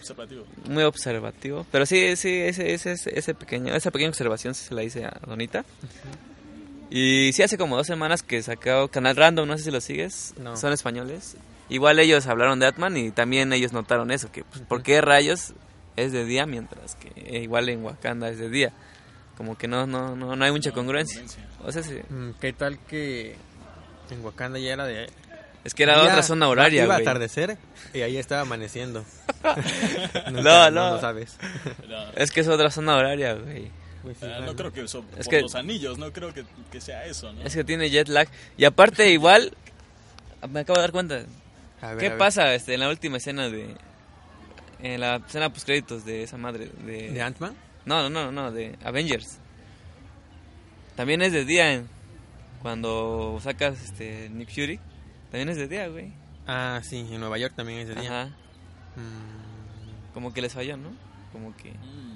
Observativo. muy observativo. Pero sí, sí, ese, ese, ese, ese pequeño, esa pequeña observación sí se la hice a Donita. Y sí, hace como dos semanas que sacó Canal Random, no sé si lo sigues. No. Son españoles. Igual ellos hablaron de Atman y también ellos notaron eso, que pues, ¿por qué rayos es de día mientras que eh, igual en Wakanda es de día? Como que no, no, no, no hay mucha congruencia. O sea, sí, Mm, ¿Qué tal que en Wakanda ya era de... es que era otra zona horaria, Iba a güey. atardecer y ahí estaba amaneciendo. No, no, no. lo sabes. No, Es que es otra zona horaria, güey. Pues sí, ah, claro. no creo que eso. Es por que- los anillos, no creo que, que sea eso, ¿no? Es que tiene jet lag. Y aparte, igual, me acabo de dar cuenta. A ver, ¿Qué a ver. pasa este, en la última escena de. En la escena post créditos de esa madre? De, ¿De Ant-Man? No, no, no, no, de Avengers. También es de día en- cuando sacas este Nick Fury. También es de día, güey. Ah, sí, en Nueva York también es de día. Ajá. Mm, Como que les falló, ¿no? Como que... Mm,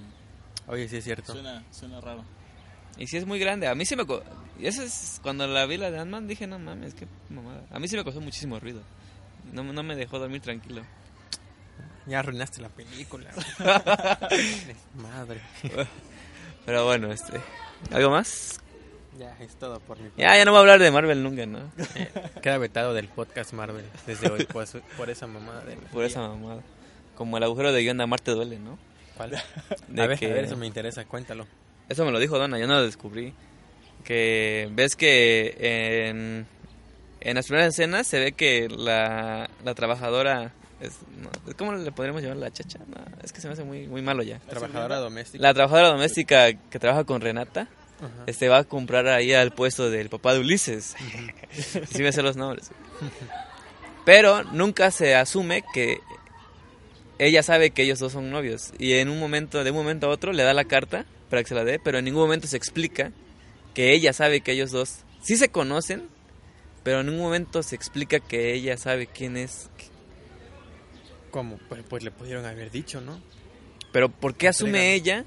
Oye, sí es cierto. suena, suena raro. Y sí es muy grande. A mí sí me... co- Y eso es... Cuando la vi la de Ant-Man dije, no mames, qué mamada. A mí sí me causó muchísimo ruido. No, no me dejó dormir tranquilo. Ya arruinaste la película. Madre. Pero bueno, este... ¿Algo más? Ya, es todo por mi Ya, ya no voy a hablar de Marvel nunca, ¿no? Eh, Queda vetado del podcast Marvel desde hoy por, su- por esa mamada de Por esa mamada. Como el agujero de guion de Amarte duele, ¿no? ¿Cuál? De a ver, que- a ver, eso me interesa, cuéntalo. Eso me lo dijo Donna, yo no lo descubrí. Que ves que en, en las primeras escenas se ve que la, la trabajadora... Es, no, ¿Cómo le podríamos llamar la chacha? No, es que se me hace muy, muy malo ya. Trabajadora doméstica. La trabajadora doméstica que trabaja con Renata Ajá. este va a comprar ahí al puesto del papá de Ulises. sí me sé los nombres. Pero nunca se asume que ella sabe que ellos dos son novios y en un momento de un momento a otro le da la carta para que se la dé, pero en ningún momento se explica que ella sabe que ellos dos sí se conocen, pero en ningún momento se explica que ella sabe quién es. ¿Cómo? Pues, pues le pudieron haber dicho, ¿no? Pero ¿por qué asume ella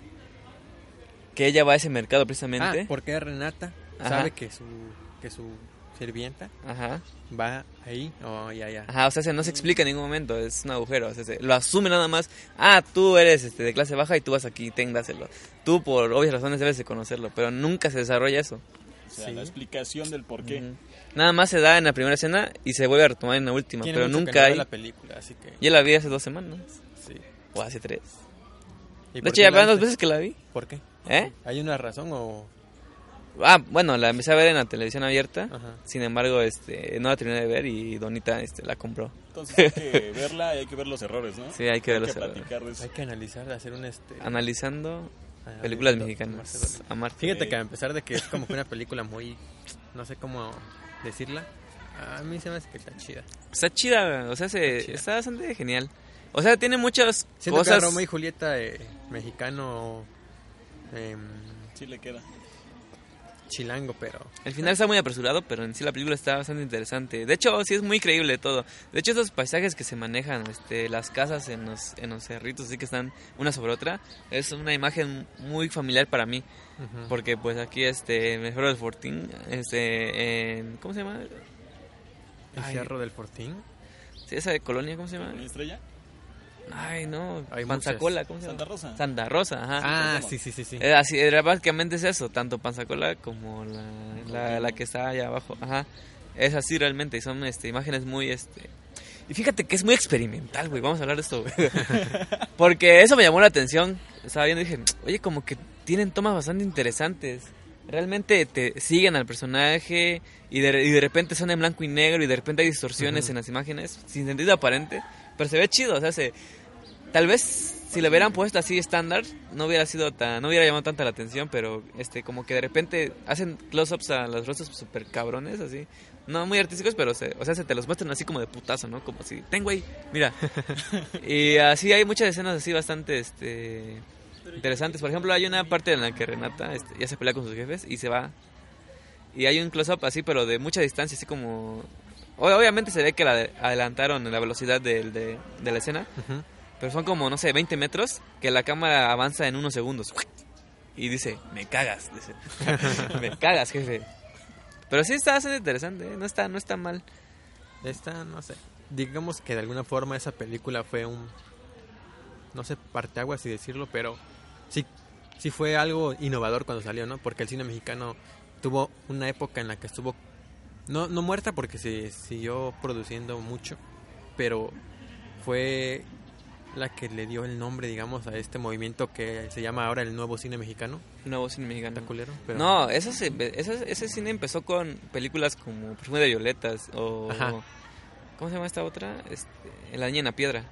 que ella va a ese mercado precisamente? Ah, porque Renata Ajá. sabe que su que su sirvienta Ajá. va ahí. Oh, ya, ya. Ajá, o sea, se no se explica en ningún momento, es un agujero, o sea, se- lo asume nada más. Ah, tú eres este de clase baja y tú vas aquí, ten, dáselo. Tú por obvias razones debes de conocerlo, pero nunca se desarrolla eso. O sea, Sí. la explicación del por qué. Nada más se da en la primera escena y se vuelve a retomar en la última, Tiene pero mucho que nunca no veo hay. la película, así que Yo la vi hace dos semanas, sí. o hace tres. ¿Y De por hecho, qué ya van dos veces que la vi. ¿Por qué? ¿Eh? ¿Hay una razón o...? Ah, bueno, la empecé a ver en la televisión abierta. Ajá. Sin embargo, este, no la terminé de ver y Donita este, la compró. Entonces hay que verla y hay que ver los errores, ¿no? Sí, hay que ver los errores. platicar de eso. Hay que analizar, hacer un este... Analizando ah, películas mexicanas. Fíjate que a pesar de que es como que una película muy... No sé cómo decirla. A mí se me hace que está chida. Está chida, o sea, se, Está chida. está bastante genial. O sea, tiene muchas Siento cosas. que Romeo y Julieta eh, mexicano... em, Sí le queda. Chilango, pero... El final está muy apresurado, pero en sí la película está bastante interesante. De hecho, sí es muy creíble todo. De hecho, esos paisajes que se manejan, este, las casas en los, en los cerritos, así que están una sobre otra, es una imagen muy familiar para mí. Porque pues aquí, este, mejor el Fortín, este, en, ¿cómo se llama? El Ay. Cerro del Fortín. Sí, esa de Colonia, ¿cómo se llama? ¿Una estrella? Ay, no, Hay Panzacola, ¿cómo se llama? Santa Rosa. Santa Rosa, ajá. Ah, sí, sí, sí, sí. Eh, así, eh, básicamente es eso, tanto Panzacola como la, la, la que está allá abajo. Ajá. Es así realmente, y son este, imágenes muy... este Y fíjate que es muy experimental, güey. Vamos a hablar de esto, güey. Porque eso me llamó la atención. Estaba viendo y dije, oye, como que tienen tomas bastante interesantes. Realmente te siguen al personaje y de, y de repente son en blanco y negro y de repente hay distorsiones Ujú. en las imágenes sin sentido aparente. Pero se ve chido, o sea, se, tal vez si lo hubieran puesto así estándar no hubiera sido tan no hubiera llamado tanta la atención pero este como que de repente hacen close-ups a los rostros super cabrones así. No muy artísticos pero se, o sea se te los muestran así como de putazo no como si ten güey mira y así hay muchas escenas así bastante este interesantes. Por ejemplo hay una parte en la que Renata este, ya se pelea con sus jefes y se va. Y hay un close-up así pero de mucha distancia así como obviamente se ve que la adelantaron en la velocidad de, de la escena. Ujú. Pero son como, no sé, 20 metros que la cámara avanza en unos segundos. Y dice, me cagas. Dice, me cagas, jefe. Pero sí está bastante interesante, ¿eh? no está, no está mal. Esta, no sé. Digamos que de alguna forma esa película fue un. No sé, parteaguas y decirlo, pero sí, sí fue algo innovador cuando salió, ¿no? Porque el cine mexicano tuvo una época en la que estuvo. No, no muerta porque se siguió produciendo mucho, pero fue la que le dio el nombre, digamos, a este movimiento que se llama ahora el nuevo cine mexicano. Nuevo cine mexicano. Culero, pero- No, eso se- eso- ese cine empezó con películas como Perfume de Violetas o... Ajá. ¿Cómo se llama esta otra? Este, La Niña en la Piedra.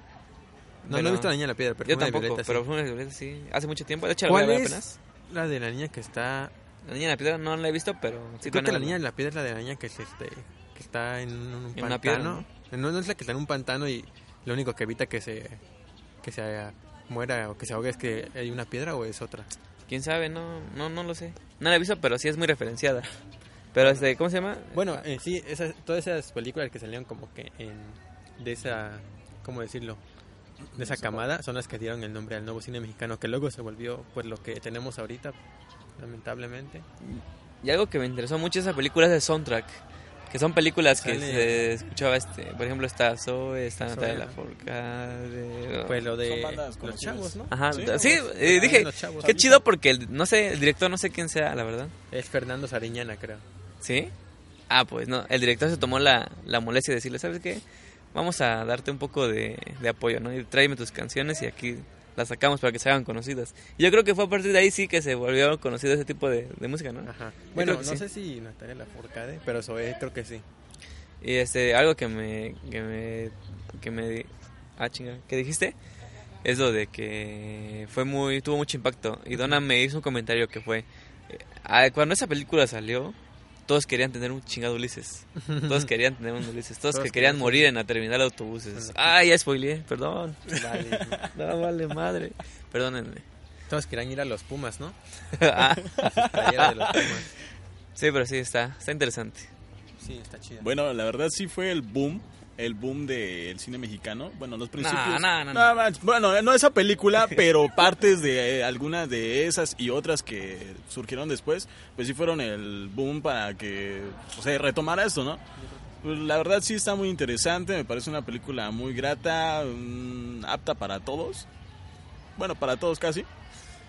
No, no he visto la niña de la piedra, pero Yo tampoco, pero Perfume de Violetas sí. Hace mucho tiempo, de hecho la voy a ¿Cuál ver es apenas. la de la niña que está La Niña en la Piedra no la he visto, pero sí Creo que la niña de la piedra es la de la niña que, es este, que está en un, En pantano. piedra, ¿no? no es la que está en un pantano y lo único que evita que se que se muera o que se ahogue es que hay una piedra o es otra. ¿Quién sabe? No, no, no lo sé. No la he visto, pero sí es muy referenciada. Pero, este, ¿cómo se llama? Bueno, en sí, esas, todas esas películas que salieron como que en, de esa, ¿cómo decirlo? De esa camada son las que dieron el nombre al nuevo cine mexicano, que luego se volvió pues lo que tenemos ahorita, lamentablemente. Y algo que me interesó mucho de esa película es el soundtrack. Que son películas que Sale- se escuchaba, este, por ejemplo, está Zoe, está Zoe, Natalia ajá. Forcade. Pues lo Son de bandas los chavos, ¿no? Ajá, Sí, eh, dije, qué chido porque, el, no sé, el director no sé quién sea, la verdad. Es Fernando Sariñana, creo. ¿Sí? Ah, pues no, el director se tomó la, la molestia de decirle, ¿sabes qué? Vamos a darte un poco de, de apoyo, ¿no? Y tráeme tus canciones y aquí las sacamos para que se hagan conocidas. Y yo creo que fue a partir de ahí sí que se volvió conocido ese tipo de, de música, ¿no? Ajá. Bueno, no sí. sé si Natalia Lafourcade, pero Zoe creo que sí. Y este, algo que me, que me, que me, ah, chinga, ¿qué dijiste? Es lo de que fue muy, tuvo mucho impacto. Y Donna me hizo un comentario que fue, eh, ah, cuando esa película salió, todos querían tener un chingado Ulises. Todos querían tener un Ulises. Todos, Todos que querían morir en la terminal de autobuses. Ah, ya spoileé, perdón. Vale. No, vale madre. Perdónenme. Todos querían ir a los Pumas, ¿no? Ah, Playera de los Pumas. sí, pero sí, está, está interesante. Sí, está chida. Bueno, la verdad sí fue el boom, el boom del cine mexicano. Bueno, los principios. más. Bueno, no esa película, pero partes de eh, algunas de esas y otras que surgieron después, pues sí fueron el boom para que o sea, retomara esto, ¿no? Pues, la verdad sí está muy interesante, me parece una película muy grata, mm, apta para todos. Bueno, para todos casi.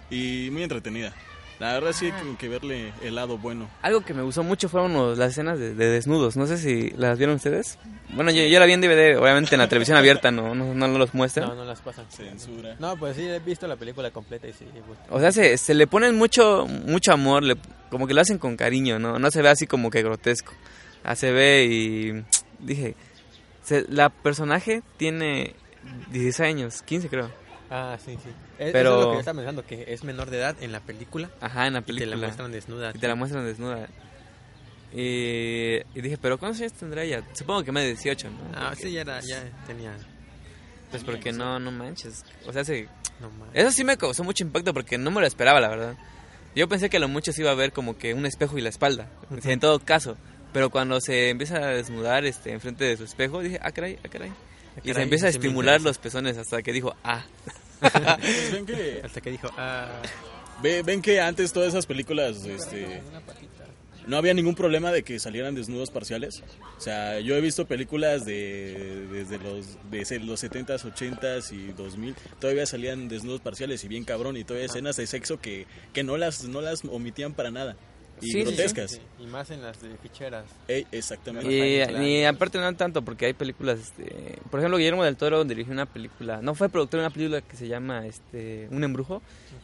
Y muy entretenida. La verdad sí hay que- que verle el lado bueno. Algo que me gustó mucho fueron los- las escenas de, de desnudos. No sé si las vieron ustedes. Bueno, yo, yo la vi en DVD, obviamente en la televisión abierta no, no, no los muestran. No, no las pasan. Censura. No, pues sí, he visto la película completa y sí. gusta. O sea, se, se le ponen mucho mucho amor, le- como que lo hacen con cariño, ¿no? No se ve así como que grotesco. Ah, se ve y dije, se- la personaje tiene 16 años, 15 creo. Ah, sí, sí. Es, Pero- eso es lo que yo estaba pensando, que es menor de edad en la película Ajá, en la y te película. la muestran desnuda. Y te la muestran desnuda. Y, y dije, pero ¿cuántos años tendrá ella? Supongo que más de 18, ¿no? Ah, Porque- sí, ya, era, ya tenía... Pues porque no, no manches. O sea, se, No más. Eso sí me causó mucho impacto porque no me lo esperaba, la verdad. Yo pensé que a lo mucho se iba a ver como que un espejo y la espalda, Ujú. en todo caso. Pero cuando se empieza a desnudar este, enfrente de su espejo, dije, ah, caray, ah, caray. Y se empieza a estimular los pezones hasta que dijo, ah. Pues ven que Hasta que dijo, ah... Ve- ven que antes todas esas películas este, no había ningún problema de que salieran desnudos parciales. O sea, yo he visto películas de desde los de los 70s, 80s y 2000, todavía salían desnudos parciales y bien cabrón y todavía escenas de sexo que, que no las no las omitían para nada. Y Sí, sí, sí. grotescas. Sí, y más en las de ficheras. Ey, exactamente. Y, aparte no tanto, porque hay películas, este, por ejemplo, Guillermo del Toro dirigió una película, no fue productor de una película que se llama este, Un embrujo,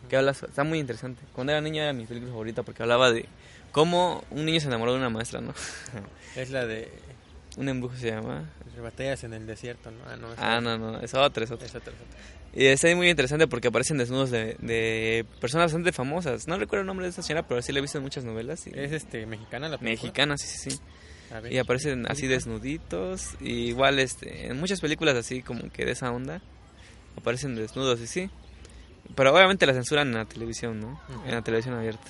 que habla, está muy interesante. Cuando era niño era mi película favorita porque hablaba de cómo un niño se enamoró de una maestra, ¿no? Es la de Un embrujo se llama. batallas en el desierto, ¿no? Ah, no, es Ah, no, no, es otra, es otra. Es otra, es otra. Y está muy interesante porque aparecen desnudos de, de personas bastante famosas. No recuerdo el nombre de esta señora, pero sí la he visto en muchas novelas. Y Es este, mexicana la película. Mexicanas, sí, sí, sí. Ver. Y aparecen así desnuditos. Y igual este, en muchas películas así como que de esa onda. Aparecen desnudos y sí. Pero obviamente la censuran en la televisión, ¿no? En la televisión abierta.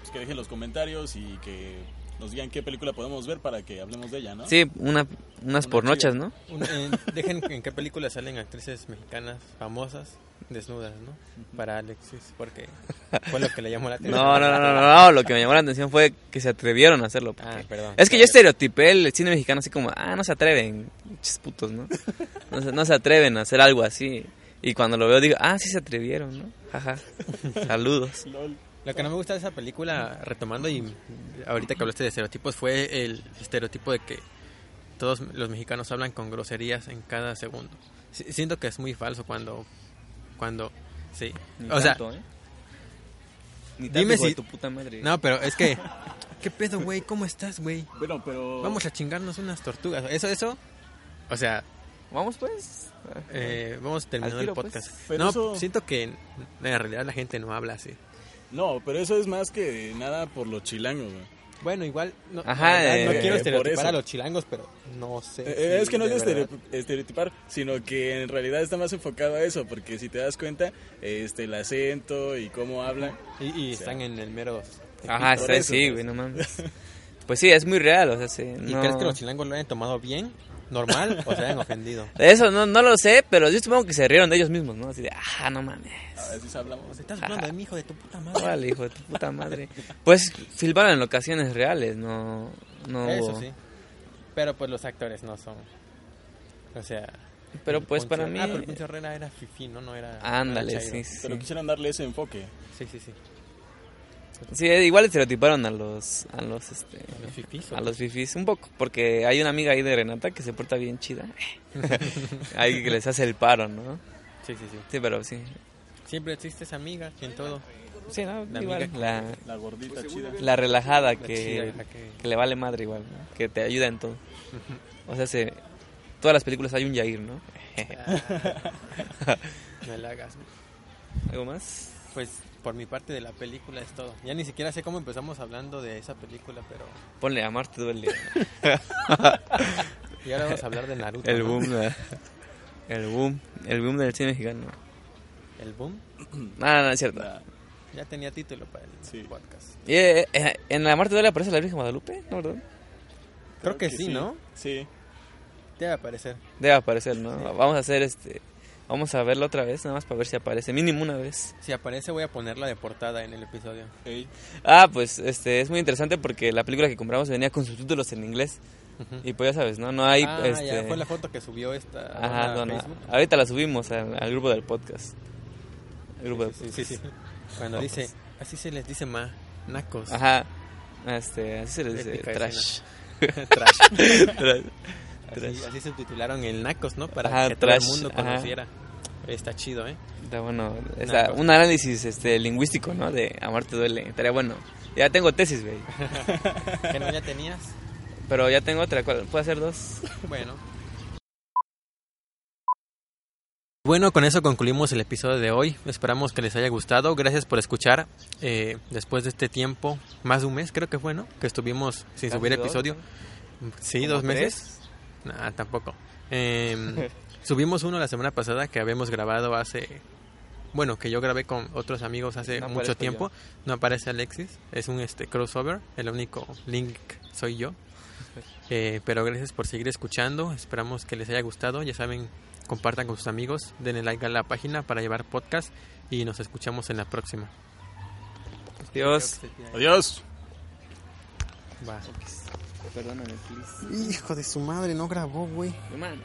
Pues que dejen los comentarios y que nos digan qué película podemos ver para que hablemos de ella, ¿no? Sí, una, unas Una pornochas. ¿no? Un- en- dejen en qué película salen actrices mexicanas famosas desnudas, ¿no? Para Alexis, porque fue lo que le llamó la atención. No, no, no, no, no, no, Lo que me llamó la atención fue que se atrevieron a hacerlo. porque- Ah, perdón. Es que yo estereotipé el cine mexicano así como, ah, no se atreven, putos, ¿no? No se, no se atreven a hacer algo así. Y cuando lo veo digo, ah, sí se atrevieron, ¿no? Jaja. Saludos. Lo que no me gusta de esa película, retomando y ahorita que hablaste de estereotipos, fue el estereotipo de que todos los mexicanos hablan con groserías en cada segundo. Si- Siento que es muy falso cuando, cuando, sí. Ni o sea, tanto, ¿eh? Ni dime si- tu puta madre. no, pero es que, ¿qué pedo, güey? ¿Cómo estás, güey? Bueno, pero Vamos a chingarnos unas tortugas. Eso, eso, o sea, Vamos pues. eh, vamos Al el pues. podcast. No, eso- siento que en realidad la gente no habla así. No, pero eso es más que nada por los chilangos, güey. Bueno, igual, no, Ajá, no eh, quiero por estereotipar a los chilangos, pero no sé. Eh, si es que no es de estereotipar, sino que en realidad está más enfocado a eso, porque si te das cuenta, este, el acento y cómo hablan, Y, y están en el mero... Ajá, sí, pues. güey, no mames. Pues sí, es muy real, o sea, sí. ¿Y no- crees que los chilangos lo hayan tomado bien, normal, o se hayan ofendido? Eso no, no lo sé, pero yo supongo que se rieron de ellos mismos, ¿no? Así de, ah, no mames. a veces hablamos. Pues estás hablando de mi hijo, de tu puta madre. Hijo de tu puta madre. Pues filmaron en locaciones reales, no. no Eso hubo- sí. Pero pues los actores no son. O sea. Pero pues Poncho- para mí. Ah, pero Poncho Herrera era fifi, ¿no? No era. Ándale, sí, sí. Pero quisieron darle ese enfoque. Sí, sí, sí. Sí, igual estereotiparon a los. A los, este. Los fifís. ¿o A los fifis un poco, porque hay una amiga ahí de Renata que se porta bien chida. Ahí que les hace el paro, ¿no? Sí, sí, sí. Sí, pero sí. Siempre existe esa amiga en todo. Sí, ¿no? La igual. amiga La, La gordita chida. la relajada La que, chida, la que- que le vale madre igual, ¿no? Que te ayuda en todo. O sea, se, todas las películas hay un Yair, ¿no? No le hagas. ¿Algo más? Pues por mi parte de la película es todo. Ya ni siquiera sé cómo empezamos hablando de esa película, pero. Ponle Amarte duele. Y ahora vamos a hablar de Naruto. El ¿no? boom, la- el boom, el boom del cine mexicano. El boom. Ah, no, es cierto. Ya tenía título para el Sí. podcast. Y, eh, eh, en la Amarte duele aparece la Virgen Guadalupe, ¿no, verdad? Creo, que, sí, ¿no? Sí. Debe aparecer. Debe aparecer, ¿no? Vamos a hacer este, vamos a verlo otra vez, nada más para ver si aparece, mínimo una vez. Si aparece voy a ponerla de portada en el episodio. Ah, pues este, es muy interesante porque la película que compramos venía con subtítulos en inglés y pues ya sabes, ¿no? No hay, ah, este, ya fue la foto que subió esta ajá, dona. Facebook. ahorita la subimos al, al grupo del podcast. El grupo del Sí, podcast. sí, sí. Cuando dice, así se les dice ma, nacos. Ajá. Este, así se le dice, trash. Trash. Trash. Así, así se titularon el nacos, ¿no? Para Ajá, que todo trash, el mundo ajá. conociera. Está chido, ¿eh? Está bueno, está un análisis este lingüístico, ¿no? De amarte duele. Estaría bueno. Ya tengo tesis, güey. ¿Que no ya tenías? Pero ya tengo otra. ¿Puedo hacer dos? Bueno. Bueno, con eso concluimos el episodio de hoy. Esperamos que les haya gustado. Gracias por escuchar. eh, después de este tiempo, más de un mes creo que fue, ¿no? Que estuvimos sin subir dos, episodio. Sí, ¿Como dos tres? Nah, tampoco. Em, subimos uno la semana pasada que habíamos grabado hace... Bueno, que yo grabé con otros amigos hace No mucho tiempo. No aparece Alexis. Es un este crossover. El único link soy yo. Eh, pero gracias por seguir escuchando. Esperamos que les haya gustado. Ya saben, compartan con sus amigos. Denle like a la página para llevar podcast. Y nos escuchamos en la próxima. Dios. Adiós. Va. Perdóname, please. Hijo de su madre, no grabó, güey. Man.